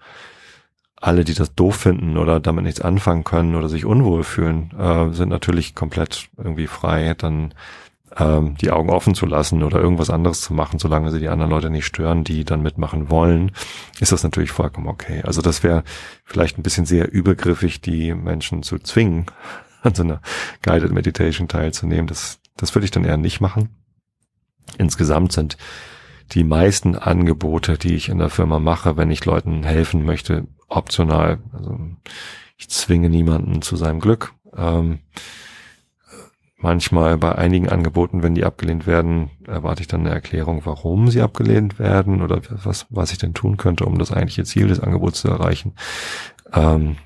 A: Alle, die das doof finden oder damit nichts anfangen können oder sich unwohl fühlen, äh, sind natürlich komplett irgendwie frei, dann ähm, die Augen offen zu lassen oder irgendwas anderes zu machen, solange sie die anderen Leute nicht stören, die dann mitmachen wollen, ist das natürlich vollkommen okay. Also das wäre vielleicht ein bisschen sehr übergriffig, die Menschen zu zwingen, an so einer Guided Meditation teilzunehmen. Das, das würde ich dann eher nicht machen. Insgesamt sind die meisten Angebote, die ich in der Firma mache, wenn ich Leuten helfen möchte, optional. Also ich zwinge niemanden zu seinem Glück. Ähm, Manchmal bei einigen Angeboten, wenn die abgelehnt werden, erwarte ich dann eine Erklärung, warum sie abgelehnt werden oder was, was ich denn tun könnte, um das eigentliche Ziel des Angebots zu erreichen. Ähm,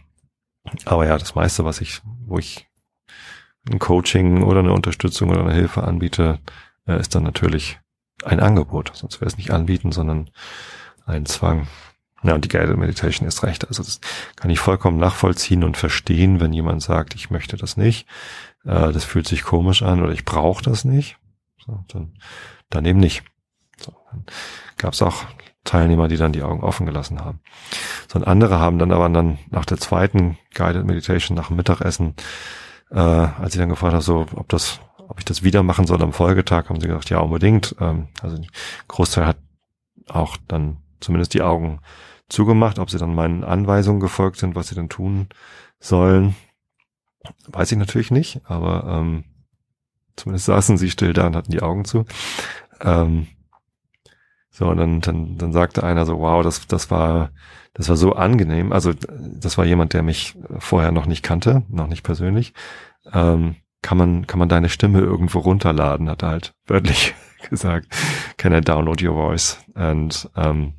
A: aber ja, das meiste, was ich, wo ich ein Coaching oder eine Unterstützung oder eine Hilfe anbiete, äh, ist dann natürlich ein Angebot. Sonst wäre es nicht anbieten, sondern ein Zwang. Ja, und die Guided Meditation ist recht. Also das kann ich vollkommen nachvollziehen und verstehen, wenn jemand sagt, ich möchte das nicht äh, das fühlt sich komisch an oder ich brauche das nicht, so, dann, dann eben nicht. So, dann gab es auch Teilnehmer, die dann die Augen offen gelassen haben. So, und andere haben dann aber dann nach der zweiten Guided Meditation nach dem Mittagessen, äh, als ich dann gefragt habe, so, ob das, ob ich das wieder machen soll am Folgetag, haben sie gesagt, ja, unbedingt. Ähm, also Großteil hat auch dann zumindest die Augen zugemacht, ob sie dann meinen Anweisungen gefolgt sind, was sie dann tun sollen. Weiß ich natürlich nicht, aber ähm, zumindest saßen sie still da und hatten die Augen zu. Ähm, so, und dann, dann, dann sagte einer so, wow, das, das war, das war so angenehm. Also, das war jemand, der mich vorher noch nicht kannte, noch nicht persönlich. Ähm, kann man, kann man deine Stimme irgendwo runterladen, hat er halt wörtlich gesagt. Can I download your voice? Und ähm,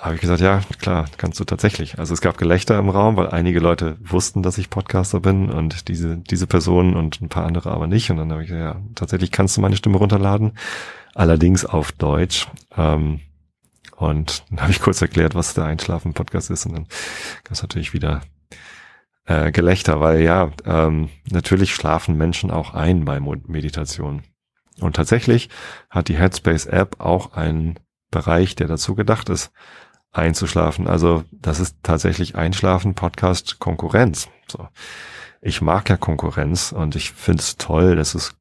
A: habe ich gesagt, ja, klar, kannst du tatsächlich. Also es gab Gelächter im Raum, weil einige Leute wussten, dass ich Podcaster bin und diese, diese Person und ein paar andere aber nicht. Und dann habe ich gesagt, ja, tatsächlich kannst du meine Stimme runterladen, allerdings auf Deutsch. Ähm, und dann habe ich kurz erklärt, was der Einschlafen-Podcast ist und dann gab es natürlich wieder äh, Gelächter, weil ja, ähm, natürlich schlafen Menschen auch ein bei Meditation. Und tatsächlich hat die Headspace-App auch einen Bereich, der dazu gedacht ist, einzuschlafen. Also das ist tatsächlich Einschlafen, Podcast, Konkurrenz. So. Ich mag ja Konkurrenz und ich finde es toll, dass es,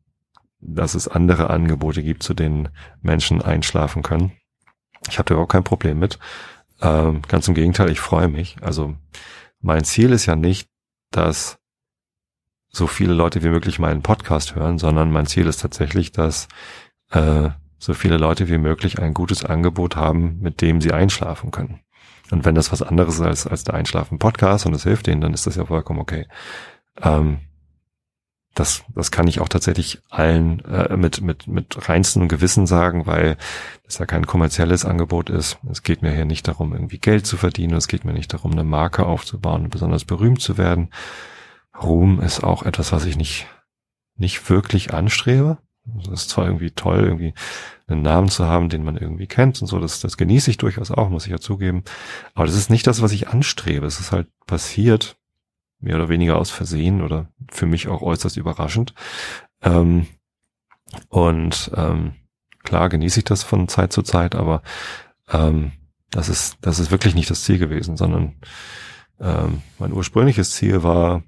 A: dass es andere Angebote gibt, zu denen Menschen einschlafen können. Ich habe da überhaupt kein Problem mit. Ähm, ganz im Gegenteil, ich freue mich. Also mein Ziel ist ja nicht, dass so viele Leute wie möglich meinen Podcast hören, sondern mein Ziel ist tatsächlich, dass äh, so viele Leute wie möglich ein gutes Angebot haben, mit dem sie einschlafen können. Und wenn das was anderes ist als, als der Einschlafen-Podcast und es hilft denen, dann ist das ja vollkommen okay. Ähm, das, das kann ich auch tatsächlich allen äh, mit, mit, mit reinstem Gewissen sagen, weil es ja kein kommerzielles Angebot ist. Es geht mir hier nicht darum, irgendwie Geld zu verdienen. Es geht mir nicht darum, eine Marke aufzubauen, besonders berühmt zu werden. Ruhm ist auch etwas, was ich nicht, nicht wirklich anstrebe. Es ist zwar irgendwie toll, irgendwie einen Namen zu haben, den man irgendwie kennt und so. Das, das genieße ich durchaus auch, muss ich ja zugeben. Aber das ist nicht das, was ich anstrebe. Es ist halt passiert, mehr oder weniger aus Versehen oder für mich auch äußerst überraschend. Ähm, und ähm, klar genieße ich das von Zeit zu Zeit, aber ähm, das ist das ist wirklich nicht das Ziel gewesen, sondern ähm, mein ursprüngliches Ziel war,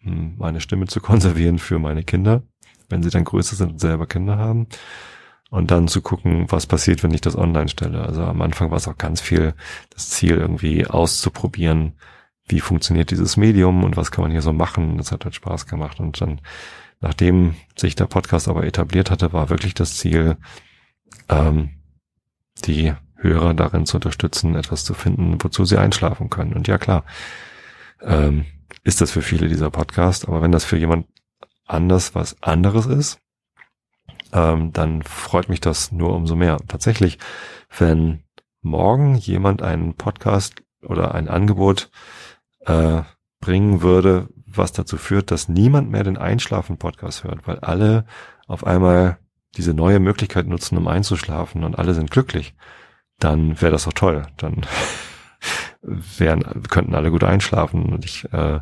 A: hm, meine Stimme zu konservieren für meine Kinder, wenn sie dann größer sind und selber Kinder haben. Und dann zu gucken, was passiert, wenn ich das online stelle. Also am Anfang war es auch ganz viel das Ziel, irgendwie auszuprobieren, wie funktioniert dieses Medium und was kann man hier so machen. Das hat halt Spaß gemacht. Und dann, nachdem sich der Podcast aber etabliert hatte, war wirklich das Ziel, ähm, die Hörer darin zu unterstützen, etwas zu finden, wozu sie einschlafen können. Und ja klar, ähm, ist das für viele dieser Podcast, aber wenn das für jemand anders was anderes ist, ähm, dann freut mich das nur umso mehr. Tatsächlich, wenn morgen jemand einen Podcast oder ein Angebot äh, bringen würde, was dazu führt, dass niemand mehr den Einschlafen-Podcast hört, weil alle auf einmal diese neue Möglichkeit nutzen, um einzuschlafen und alle sind glücklich, dann wäre das doch toll. Dann wären, könnten alle gut einschlafen und ich äh,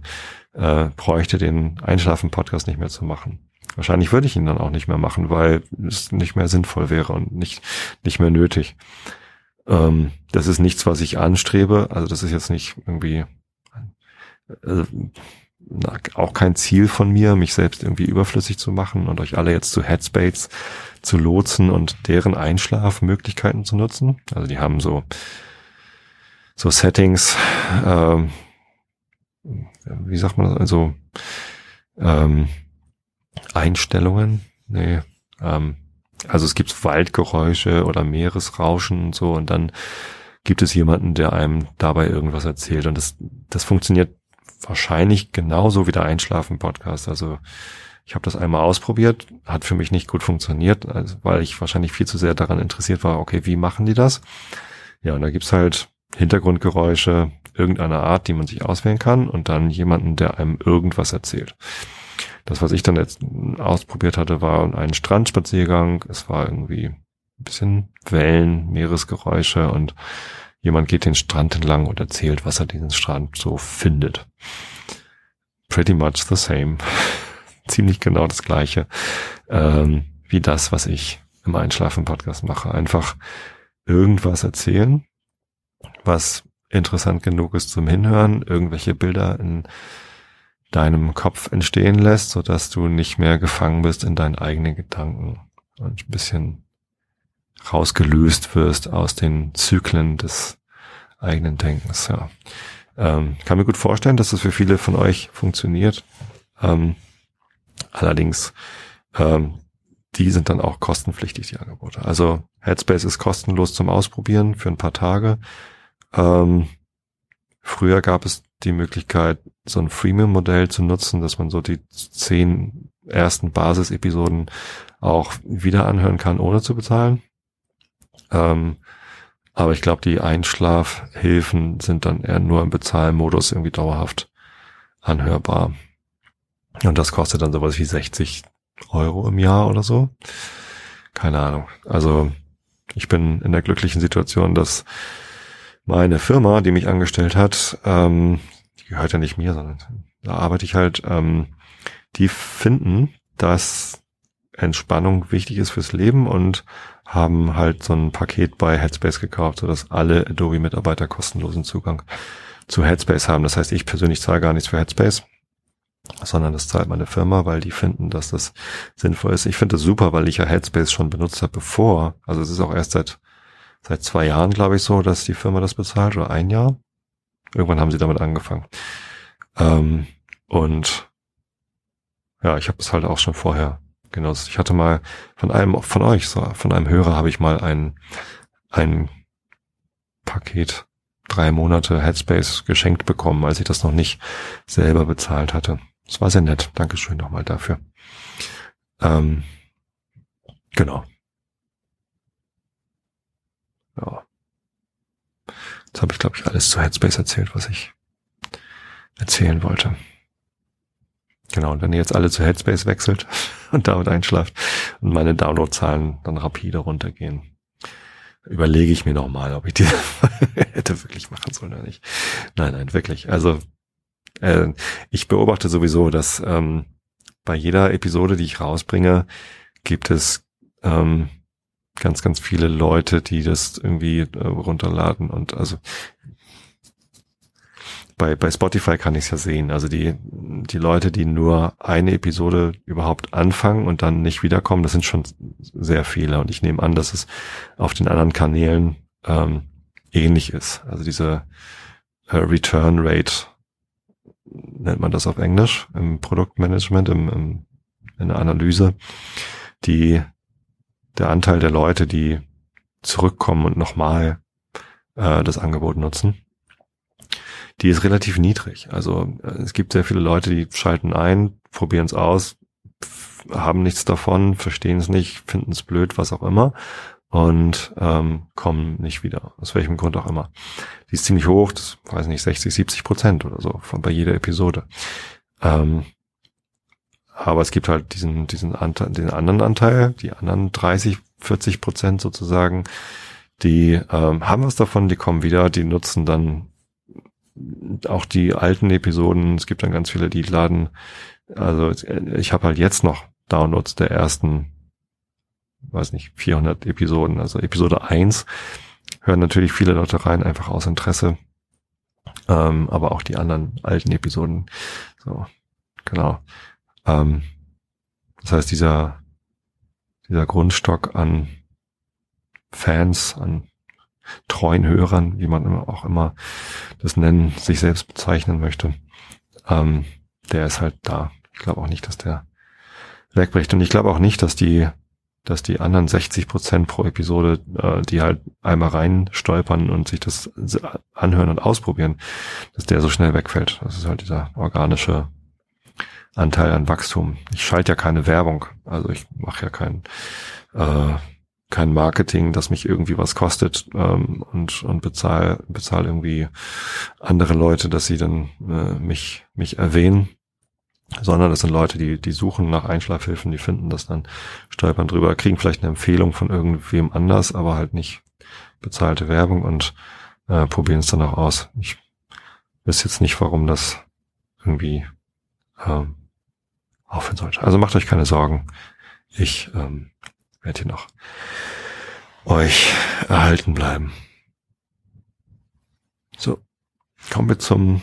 A: äh, bräuchte den Einschlafen-Podcast nicht mehr zu machen. Wahrscheinlich würde ich ihn dann auch nicht mehr machen, weil es nicht mehr sinnvoll wäre und nicht, nicht mehr nötig. Ähm, das ist nichts, was ich anstrebe. Also das ist jetzt nicht irgendwie äh, auch kein Ziel von mir, mich selbst irgendwie überflüssig zu machen und euch alle jetzt zu Headspace zu lotsen und deren Einschlafmöglichkeiten zu nutzen. Also die haben so so Settings, ähm, wie sagt man das, also ähm, Einstellungen, nee, ähm, also es gibt Waldgeräusche oder Meeresrauschen und so und dann gibt es jemanden, der einem dabei irgendwas erzählt und das, das funktioniert wahrscheinlich genauso wie der Einschlafen-Podcast. Also ich habe das einmal ausprobiert, hat für mich nicht gut funktioniert, also weil ich wahrscheinlich viel zu sehr daran interessiert war, okay, wie machen die das? Ja, und da gibt's halt Hintergrundgeräusche irgendeiner Art, die man sich auswählen kann und dann jemanden, der einem irgendwas erzählt. Das, was ich dann jetzt ausprobiert hatte, war ein Strandspaziergang. Es war irgendwie ein bisschen Wellen, Meeresgeräusche und jemand geht den Strand entlang und erzählt, was er diesen Strand so findet. Pretty much the same. Ziemlich genau das gleiche ähm, wie das, was ich im Einschlafen-Podcast mache. Einfach irgendwas erzählen, was interessant genug ist zum Hinhören, irgendwelche Bilder in deinem Kopf entstehen lässt, so dass du nicht mehr gefangen bist in deinen eigenen Gedanken und ein bisschen rausgelöst wirst aus den Zyklen des eigenen Denkens. Ja. Ähm, kann mir gut vorstellen, dass das für viele von euch funktioniert. Ähm, allerdings, ähm, die sind dann auch kostenpflichtig, die Angebote. Also Headspace ist kostenlos zum Ausprobieren für ein paar Tage. Ähm, früher gab es die Möglichkeit, so ein Freemium-Modell zu nutzen, dass man so die zehn ersten Basisepisoden auch wieder anhören kann, ohne zu bezahlen. Ähm, aber ich glaube, die Einschlafhilfen sind dann eher nur im Bezahlmodus irgendwie dauerhaft anhörbar. Und das kostet dann sowas wie 60 Euro im Jahr oder so. Keine Ahnung. Also ich bin in der glücklichen Situation, dass meine Firma, die mich angestellt hat, ähm, die gehört ja nicht mir, sondern da arbeite ich halt, ähm, die finden, dass Entspannung wichtig ist fürs Leben und haben halt so ein Paket bei Headspace gekauft, sodass alle Adobe-Mitarbeiter kostenlosen Zugang zu Headspace haben. Das heißt, ich persönlich zahle gar nichts für Headspace, sondern das zahlt meine Firma, weil die finden, dass das sinnvoll ist. Ich finde das super, weil ich ja Headspace schon benutzt habe bevor. Also es ist auch erst seit seit zwei Jahren, glaube ich, so, dass die Firma das bezahlt oder ein Jahr. Irgendwann haben sie damit angefangen. Ähm, und ja, ich habe es halt auch schon vorher genutzt. Ich hatte mal von einem von euch, so, von einem Hörer habe ich mal ein, ein Paket drei Monate Headspace geschenkt bekommen, als ich das noch nicht selber bezahlt hatte. Das war sehr nett. Dankeschön nochmal dafür. Ähm, genau. Ja. Jetzt habe ich, glaube ich, alles zu Headspace erzählt, was ich erzählen wollte. Genau, und wenn ihr jetzt alle zu Headspace wechselt und damit einschlaft und meine Downloadzahlen dann rapide runtergehen, überlege ich mir nochmal, ob ich die hätte wirklich machen sollen oder nicht. Nein, nein, wirklich. Also äh, ich beobachte sowieso, dass ähm, bei jeder Episode, die ich rausbringe, gibt es ähm, ganz, ganz viele Leute, die das irgendwie äh, runterladen und also bei, bei Spotify kann ich es ja sehen. Also die, die Leute, die nur eine Episode überhaupt anfangen und dann nicht wiederkommen, das sind schon sehr viele. Und ich nehme an, dass es auf den anderen Kanälen ähm, ähnlich ist. Also diese äh, Return Rate nennt man das auf Englisch im Produktmanagement, im, im, in der Analyse, die der Anteil der Leute, die zurückkommen und nochmal äh, das Angebot nutzen die ist relativ niedrig. Also äh, es gibt sehr viele Leute, die schalten ein, probieren es aus, haben nichts davon, verstehen es nicht, finden es blöd, was auch immer und ähm, kommen nicht wieder, aus welchem Grund auch immer. Die ist ziemlich hoch, das weiß nicht, 60, 70 Prozent oder so von bei jeder Episode. Ähm, aber es gibt halt diesen, diesen Anteil, den anderen Anteil, die anderen 30, 40 Prozent sozusagen, die ähm, haben was davon, die kommen wieder, die nutzen dann auch die alten Episoden, es gibt dann ganz viele, die laden, also ich habe halt jetzt noch Downloads der ersten, weiß nicht, 400 Episoden, also Episode 1 hören natürlich viele Leute rein, einfach aus Interesse, ähm, aber auch die anderen alten Episoden, so, genau. Ähm, das heißt, dieser, dieser Grundstock an Fans, an treuen Hörern, wie man auch immer das nennen, sich selbst bezeichnen möchte, ähm, der ist halt da. Ich glaube auch nicht, dass der wegbricht. Und ich glaube auch nicht, dass die, dass die anderen 60 Prozent pro Episode, äh, die halt einmal rein stolpern und sich das anhören und ausprobieren, dass der so schnell wegfällt. Das ist halt dieser organische Anteil an Wachstum. Ich schalte ja keine Werbung. Also ich mache ja kein äh, kein Marketing, das mich irgendwie was kostet ähm, und und bezahl bezahl irgendwie andere Leute, dass sie dann äh, mich mich erwähnen, sondern das sind Leute, die die suchen nach Einschlafhilfen, die finden das dann stolpern drüber, kriegen vielleicht eine Empfehlung von irgendwem anders, aber halt nicht bezahlte Werbung und äh, probieren es dann auch aus. Ich weiß jetzt nicht, warum das irgendwie ähm, aufhören sollte. Also macht euch keine Sorgen. Ich ähm, werde hier noch euch erhalten bleiben. So, kommen wir zum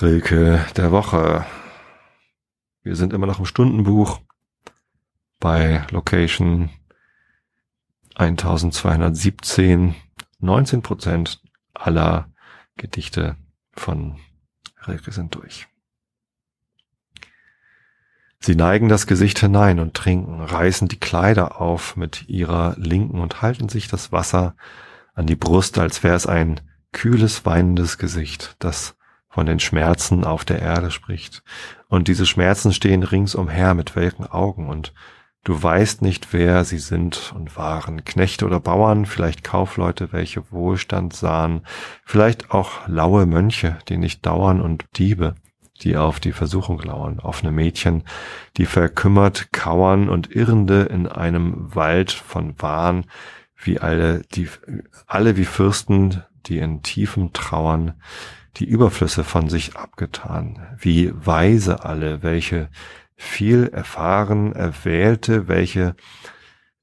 A: Rilke der Woche. Wir sind immer noch im Stundenbuch bei Location 1217. 19 Prozent aller Gedichte von Rilke sind durch. Sie neigen das Gesicht hinein und trinken, reißen die Kleider auf mit ihrer Linken und halten sich das Wasser an die Brust, als wäre es ein kühles, weinendes Gesicht, das von den Schmerzen auf der Erde spricht. Und diese Schmerzen stehen ringsumher mit welken Augen, und du weißt nicht, wer sie sind und waren, Knechte oder Bauern, vielleicht Kaufleute, welche Wohlstand sahen, vielleicht auch laue Mönche, die nicht dauern, und Diebe, die auf die Versuchung lauern, offene Mädchen, die verkümmert kauern und Irrende in einem Wald von Wahn, wie alle, die, alle wie Fürsten, die in tiefem Trauern die Überflüsse von sich abgetan, wie Weise alle, welche viel erfahren, erwählte, welche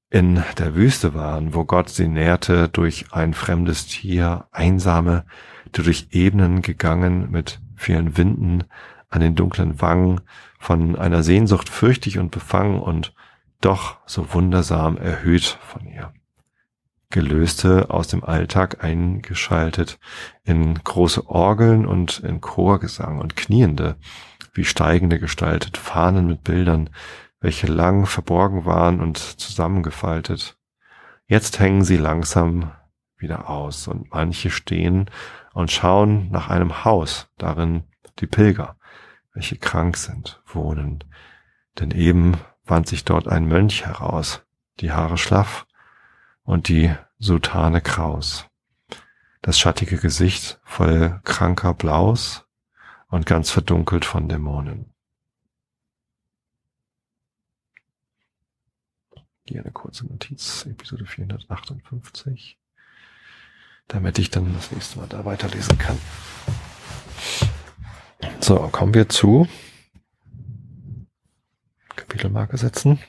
A: in der Wüste waren, wo Gott sie nährte durch ein fremdes Tier, einsame, die durch Ebenen gegangen mit vielen Winden an den dunklen Wangen, von einer Sehnsucht fürchtig und befangen und doch so wundersam erhöht von ihr. Gelöste aus dem Alltag eingeschaltet in große Orgeln und in Chorgesang und Kniende, wie steigende gestaltet, Fahnen mit Bildern, welche lang verborgen waren und zusammengefaltet. Jetzt hängen sie langsam wieder aus und manche stehen und schauen nach einem Haus, darin die Pilger, welche krank sind, wohnen. Denn eben wand sich dort ein Mönch heraus, die Haare schlaff und die Sultane kraus. Das schattige Gesicht voll kranker Blaus und ganz verdunkelt von Dämonen. Hier eine kurze Notiz, Episode 458, damit ich dann das nächste Mal da weiterlesen kann. So, kommen wir zu Kapitelmarke setzen.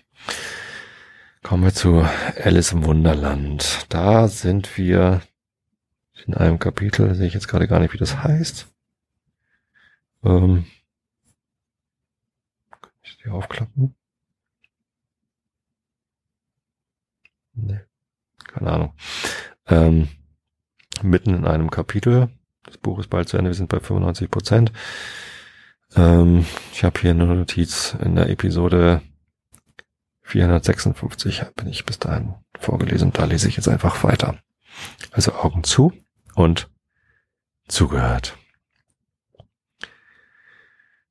A: Kommen wir zu Alice im Wunderland. Da sind wir in einem Kapitel, sehe ich jetzt gerade gar nicht, wie das heißt. Ähm, kann ich die aufklappen? Nee, keine Ahnung. Ähm, mitten in einem Kapitel. Das Buch ist bald zu Ende, wir sind bei 95 Prozent. Ähm, ich habe hier eine Notiz in der Episode 456 bin ich bis dahin vorgelesen. Da lese ich jetzt einfach weiter. Also Augen zu und zugehört.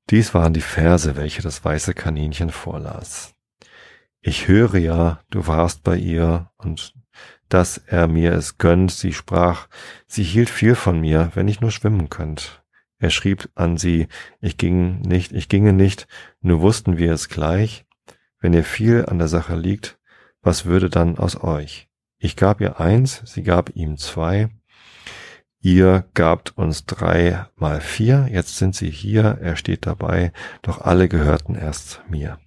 A: Dies waren die Verse, welche das weiße Kaninchen vorlas. Ich höre ja, du warst bei ihr und dass er mir es gönnt, sie sprach, sie hielt viel von mir, wenn ich nur schwimmen könnt. Er schrieb an sie, ich ging nicht, ich ginge nicht, nur wussten wir es gleich, wenn ihr viel an der Sache liegt, was würde dann aus euch? Ich gab ihr eins, sie gab ihm zwei. Ihr gabt uns drei mal vier, jetzt sind sie hier, er steht dabei, doch alle gehörten erst mir.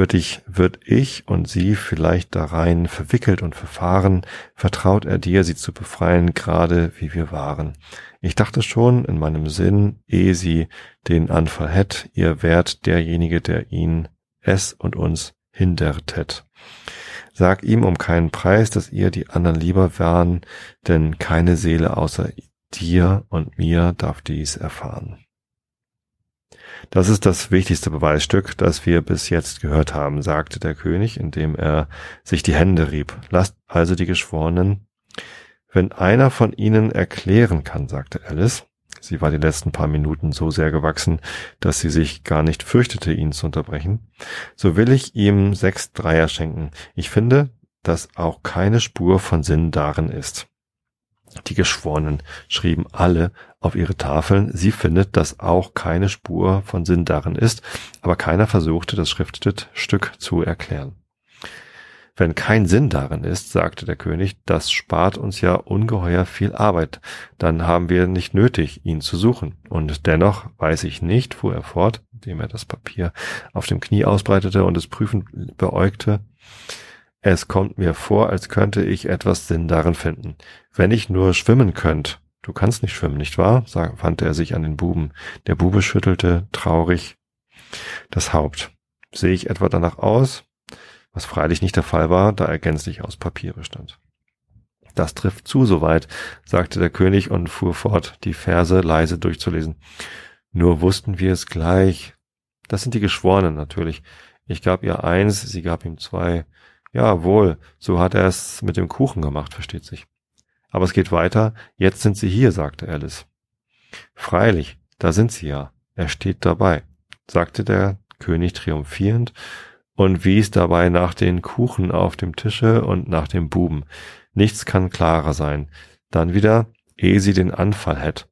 A: Wird ich, wird ich und sie vielleicht darein verwickelt und verfahren, vertraut er dir, sie zu befreien, gerade wie wir waren. Ich dachte schon in meinem Sinn, ehe sie den Anfall hätt, ihr wärt derjenige, der ihn es und uns hindertet. Sag ihm um keinen Preis, dass ihr die anderen lieber wären, denn keine Seele außer dir und mir darf dies erfahren. Das ist das wichtigste Beweisstück, das wir bis jetzt gehört haben, sagte der König, indem er sich die Hände rieb. Lasst also die Geschworenen, wenn einer von ihnen erklären kann, sagte Alice, Sie war die letzten paar Minuten so sehr gewachsen, dass sie sich gar nicht fürchtete, ihn zu unterbrechen. So will ich ihm sechs Dreier schenken. Ich finde, dass auch keine Spur von Sinn darin ist. Die Geschworenen schrieben alle auf ihre Tafeln, sie findet, dass auch keine Spur von Sinn darin ist, aber keiner versuchte, das Schriftstück zu erklären. Wenn kein Sinn darin ist, sagte der König, das spart uns ja ungeheuer viel Arbeit, dann haben wir nicht nötig, ihn zu suchen. Und dennoch weiß ich nicht, fuhr er fort, indem er das Papier auf dem Knie ausbreitete und es prüfend beäugte, es kommt mir vor, als könnte ich etwas Sinn darin finden. Wenn ich nur schwimmen könnt, du kannst nicht schwimmen, nicht wahr? wandte er sich an den Buben. Der Bube schüttelte traurig das Haupt. Sehe ich etwa danach aus? was freilich nicht der Fall war, da er gänzlich aus Papier bestand. Das trifft zu soweit, sagte der König und fuhr fort, die Verse leise durchzulesen. Nur wussten wir es gleich. Das sind die Geschworenen natürlich. Ich gab ihr eins, sie gab ihm zwei. Ja, wohl, so hat er es mit dem Kuchen gemacht, versteht sich. Aber es geht weiter. Jetzt sind sie hier, sagte Alice. Freilich, da sind sie ja. Er steht dabei, sagte der König triumphierend und wies dabei nach den Kuchen auf dem Tische und nach dem Buben. Nichts kann klarer sein. Dann wieder, ehe sie den Anfall hätt.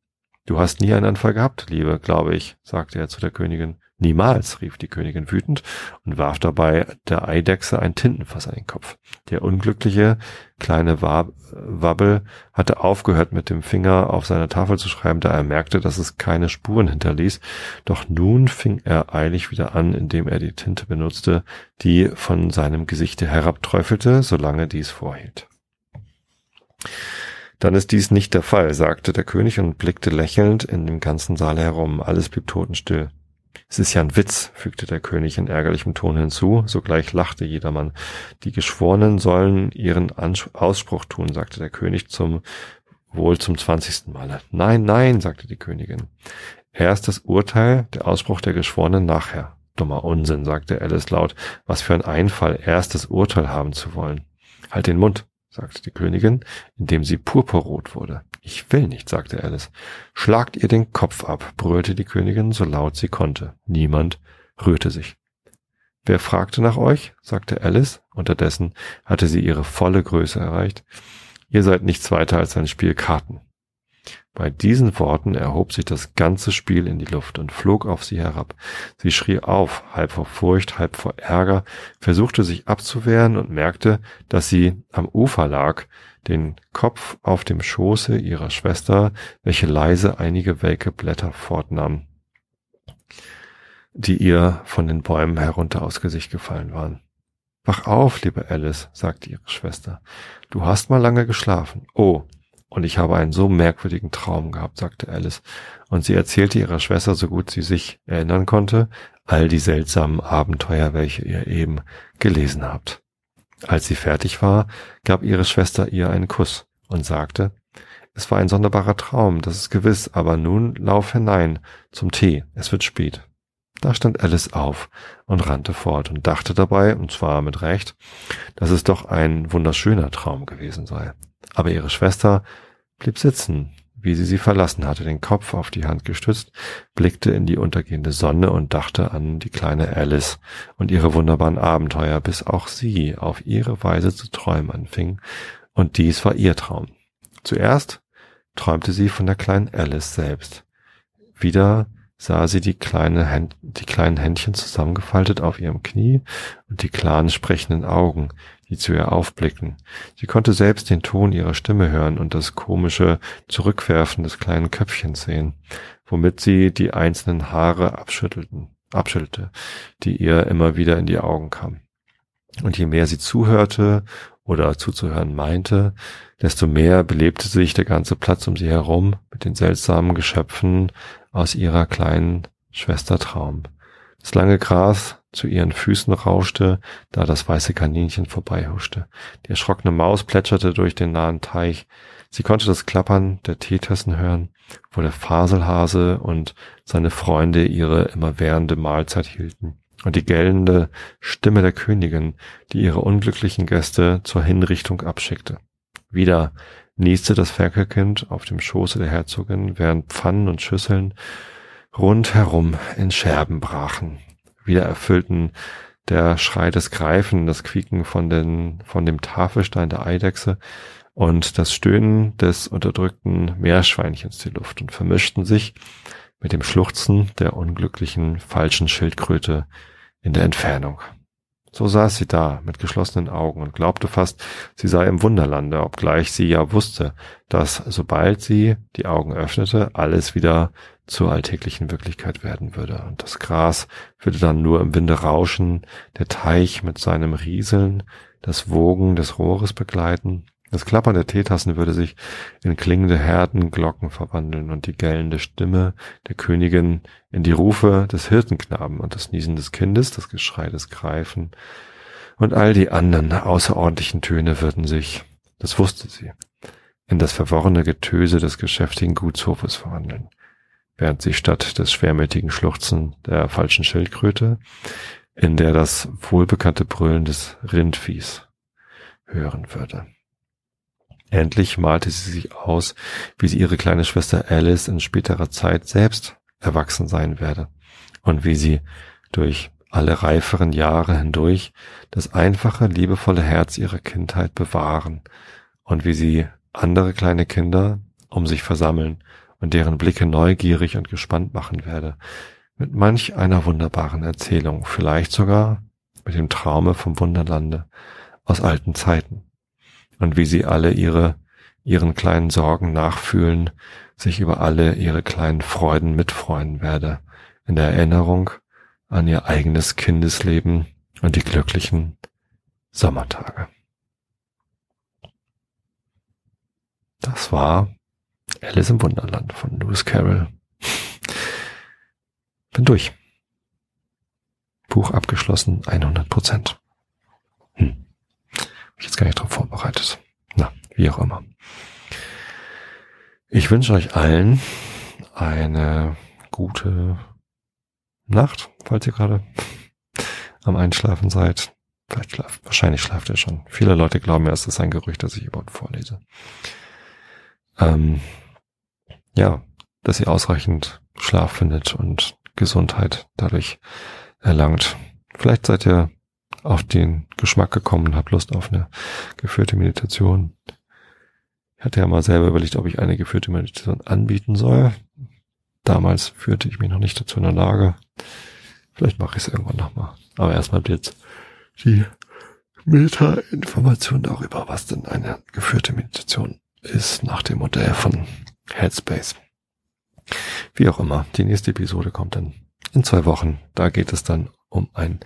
A: Du hast nie einen Anfall gehabt, Liebe, glaube ich, sagte er zu der Königin. Niemals, rief die Königin wütend und warf dabei der Eidechse ein Tintenfass an den Kopf. Der unglückliche kleine Wabbel hatte aufgehört, mit dem Finger auf seiner Tafel zu schreiben, da er merkte, dass es keine Spuren hinterließ. Doch nun fing er eilig wieder an, indem er die Tinte benutzte, die von seinem Gesichte herabträufelte, solange dies vorhielt. Dann ist dies nicht der Fall, sagte der König und blickte lächelnd in dem ganzen Saal herum. Alles blieb totenstill. Es ist ja ein Witz, fügte der König in ärgerlichem Ton hinzu, sogleich lachte jedermann. Die Geschworenen sollen ihren Ausspruch tun, sagte der König zum wohl zum zwanzigsten Male. Nein, nein, sagte die Königin. Erst das Urteil, der Ausspruch der Geschworenen nachher. Dummer Unsinn, sagte Alice laut. Was für ein Einfall, erst das Urteil haben zu wollen. Halt den Mund, sagte die Königin, indem sie purpurrot wurde. Ich will nicht, sagte Alice. Schlagt ihr den Kopf ab, brüllte die Königin so laut sie konnte. Niemand rührte sich. Wer fragte nach euch? sagte Alice. Unterdessen hatte sie ihre volle Größe erreicht. Ihr seid nichts weiter als ein Spiel Karten. Bei diesen Worten erhob sich das ganze Spiel in die Luft und flog auf sie herab. Sie schrie auf, halb vor Furcht, halb vor Ärger, versuchte sich abzuwehren und merkte, dass sie am Ufer lag, den Kopf auf dem Schoße ihrer Schwester, welche leise einige welke Blätter fortnahm, die ihr von den Bäumen herunter aus Gesicht gefallen waren. Wach auf, liebe Alice, sagte ihre Schwester. Du hast mal lange geschlafen. Oh, und ich habe einen so merkwürdigen Traum gehabt, sagte Alice. Und sie erzählte ihrer Schwester, so gut sie sich erinnern konnte, all die seltsamen Abenteuer, welche ihr eben gelesen habt. Als sie fertig war, gab ihre Schwester ihr einen Kuss und sagte, es war ein sonderbarer Traum, das ist gewiss, aber nun lauf hinein zum Tee, es wird spät. Da stand Alice auf und rannte fort und dachte dabei, und zwar mit Recht, dass es doch ein wunderschöner Traum gewesen sei. Aber ihre Schwester blieb sitzen, wie sie sie verlassen hatte, den Kopf auf die Hand gestützt, blickte in die untergehende Sonne und dachte an die kleine Alice und ihre wunderbaren Abenteuer, bis auch sie auf ihre Weise zu träumen anfing, und dies war ihr Traum. Zuerst träumte sie von der kleinen Alice selbst. Wieder sah sie die, kleine die kleinen Händchen zusammengefaltet auf ihrem Knie und die klaren sprechenden Augen, die zu ihr aufblicken. Sie konnte selbst den Ton ihrer Stimme hören und das komische Zurückwerfen des kleinen Köpfchens sehen, womit sie die einzelnen Haare abschüttelten, abschüttelte, die ihr immer wieder in die Augen kamen. Und je mehr sie zuhörte oder zuzuhören meinte, desto mehr belebte sich der ganze Platz um sie herum mit den seltsamen Geschöpfen aus ihrer kleinen Schwester Traum. Das lange Gras zu ihren Füßen rauschte, da das weiße Kaninchen vorbeihuschte. Die erschrockene Maus plätscherte durch den nahen Teich. Sie konnte das Klappern der Teetassen hören, wo der Faselhase und seine Freunde ihre immerwährende Mahlzeit hielten. Und die gellende Stimme der Königin, die ihre unglücklichen Gäste zur Hinrichtung abschickte. Wieder nieste das Ferkelkind auf dem Schoße der Herzogin, während Pfannen und Schüsseln rundherum in Scherben brachen wieder erfüllten der Schrei des Greifen, das Quieken von, den, von dem Tafelstein der Eidechse und das Stöhnen des unterdrückten Meerschweinchens die Luft und vermischten sich mit dem Schluchzen der unglücklichen falschen Schildkröte in der Entfernung. So saß sie da mit geschlossenen Augen und glaubte fast, sie sei im Wunderlande, obgleich sie ja wusste, dass sobald sie die Augen öffnete, alles wieder zur alltäglichen Wirklichkeit werden würde. Und das Gras würde dann nur im Winde rauschen, der Teich mit seinem Rieseln, das Wogen des Rohres begleiten. Das Klappern der Teetassen würde sich in klingende Herdenglocken verwandeln und die gellende Stimme der Königin in die Rufe des Hirtenknaben und das Niesen des Kindes, das Geschrei des Greifen und all die anderen außerordentlichen Töne würden sich, das wusste sie, in das verworrene Getöse des geschäftigen Gutshofes verwandeln während sie statt des schwermütigen Schluchzen der falschen Schildkröte in der das wohlbekannte Brüllen des Rindviehs hören würde. Endlich malte sie sich aus, wie sie ihre kleine Schwester Alice in späterer Zeit selbst erwachsen sein werde und wie sie durch alle reiferen Jahre hindurch das einfache, liebevolle Herz ihrer Kindheit bewahren und wie sie andere kleine Kinder um sich versammeln und deren Blicke neugierig und gespannt machen werde, mit manch einer wunderbaren Erzählung, vielleicht sogar mit dem Traume vom Wunderlande aus alten Zeiten, und wie sie alle ihre, ihren kleinen Sorgen nachfühlen, sich über alle ihre kleinen Freuden mitfreuen werde, in der Erinnerung an ihr eigenes Kindesleben und die glücklichen Sommertage. Das war Alice im Wunderland von Lewis Carroll. Bin durch. Buch abgeschlossen, 100 Prozent. Hm. Hab ich jetzt gar nicht drauf vorbereitet. Na, wie auch immer. Ich wünsche euch allen eine gute Nacht, falls ihr gerade am Einschlafen seid. Vielleicht schlaft, wahrscheinlich schlaft er schon. Viele Leute glauben ja, es ist ein Gerücht, dass ich überhaupt vorlese. Ähm, ja, dass ihr ausreichend Schlaf findet und Gesundheit dadurch erlangt. Vielleicht seid ihr auf den Geschmack gekommen habt Lust auf eine geführte Meditation. Ich hatte ja mal selber überlegt, ob ich eine geführte Meditation anbieten soll. Damals führte ich mich noch nicht dazu in der Lage. Vielleicht mache ich es irgendwann nochmal. Aber erstmal jetzt die Meta-Information darüber, was denn eine geführte Meditation ist, nach dem Modell von Headspace. Wie auch immer, die nächste Episode kommt dann in zwei Wochen. Da geht es dann um einen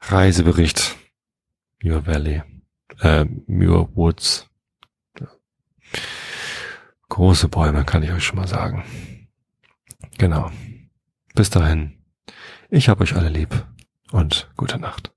A: Reisebericht. Muir Valley, äh, Muir Woods. Große Bäume, kann ich euch schon mal sagen. Genau. Bis dahin. Ich hab euch alle lieb und gute Nacht.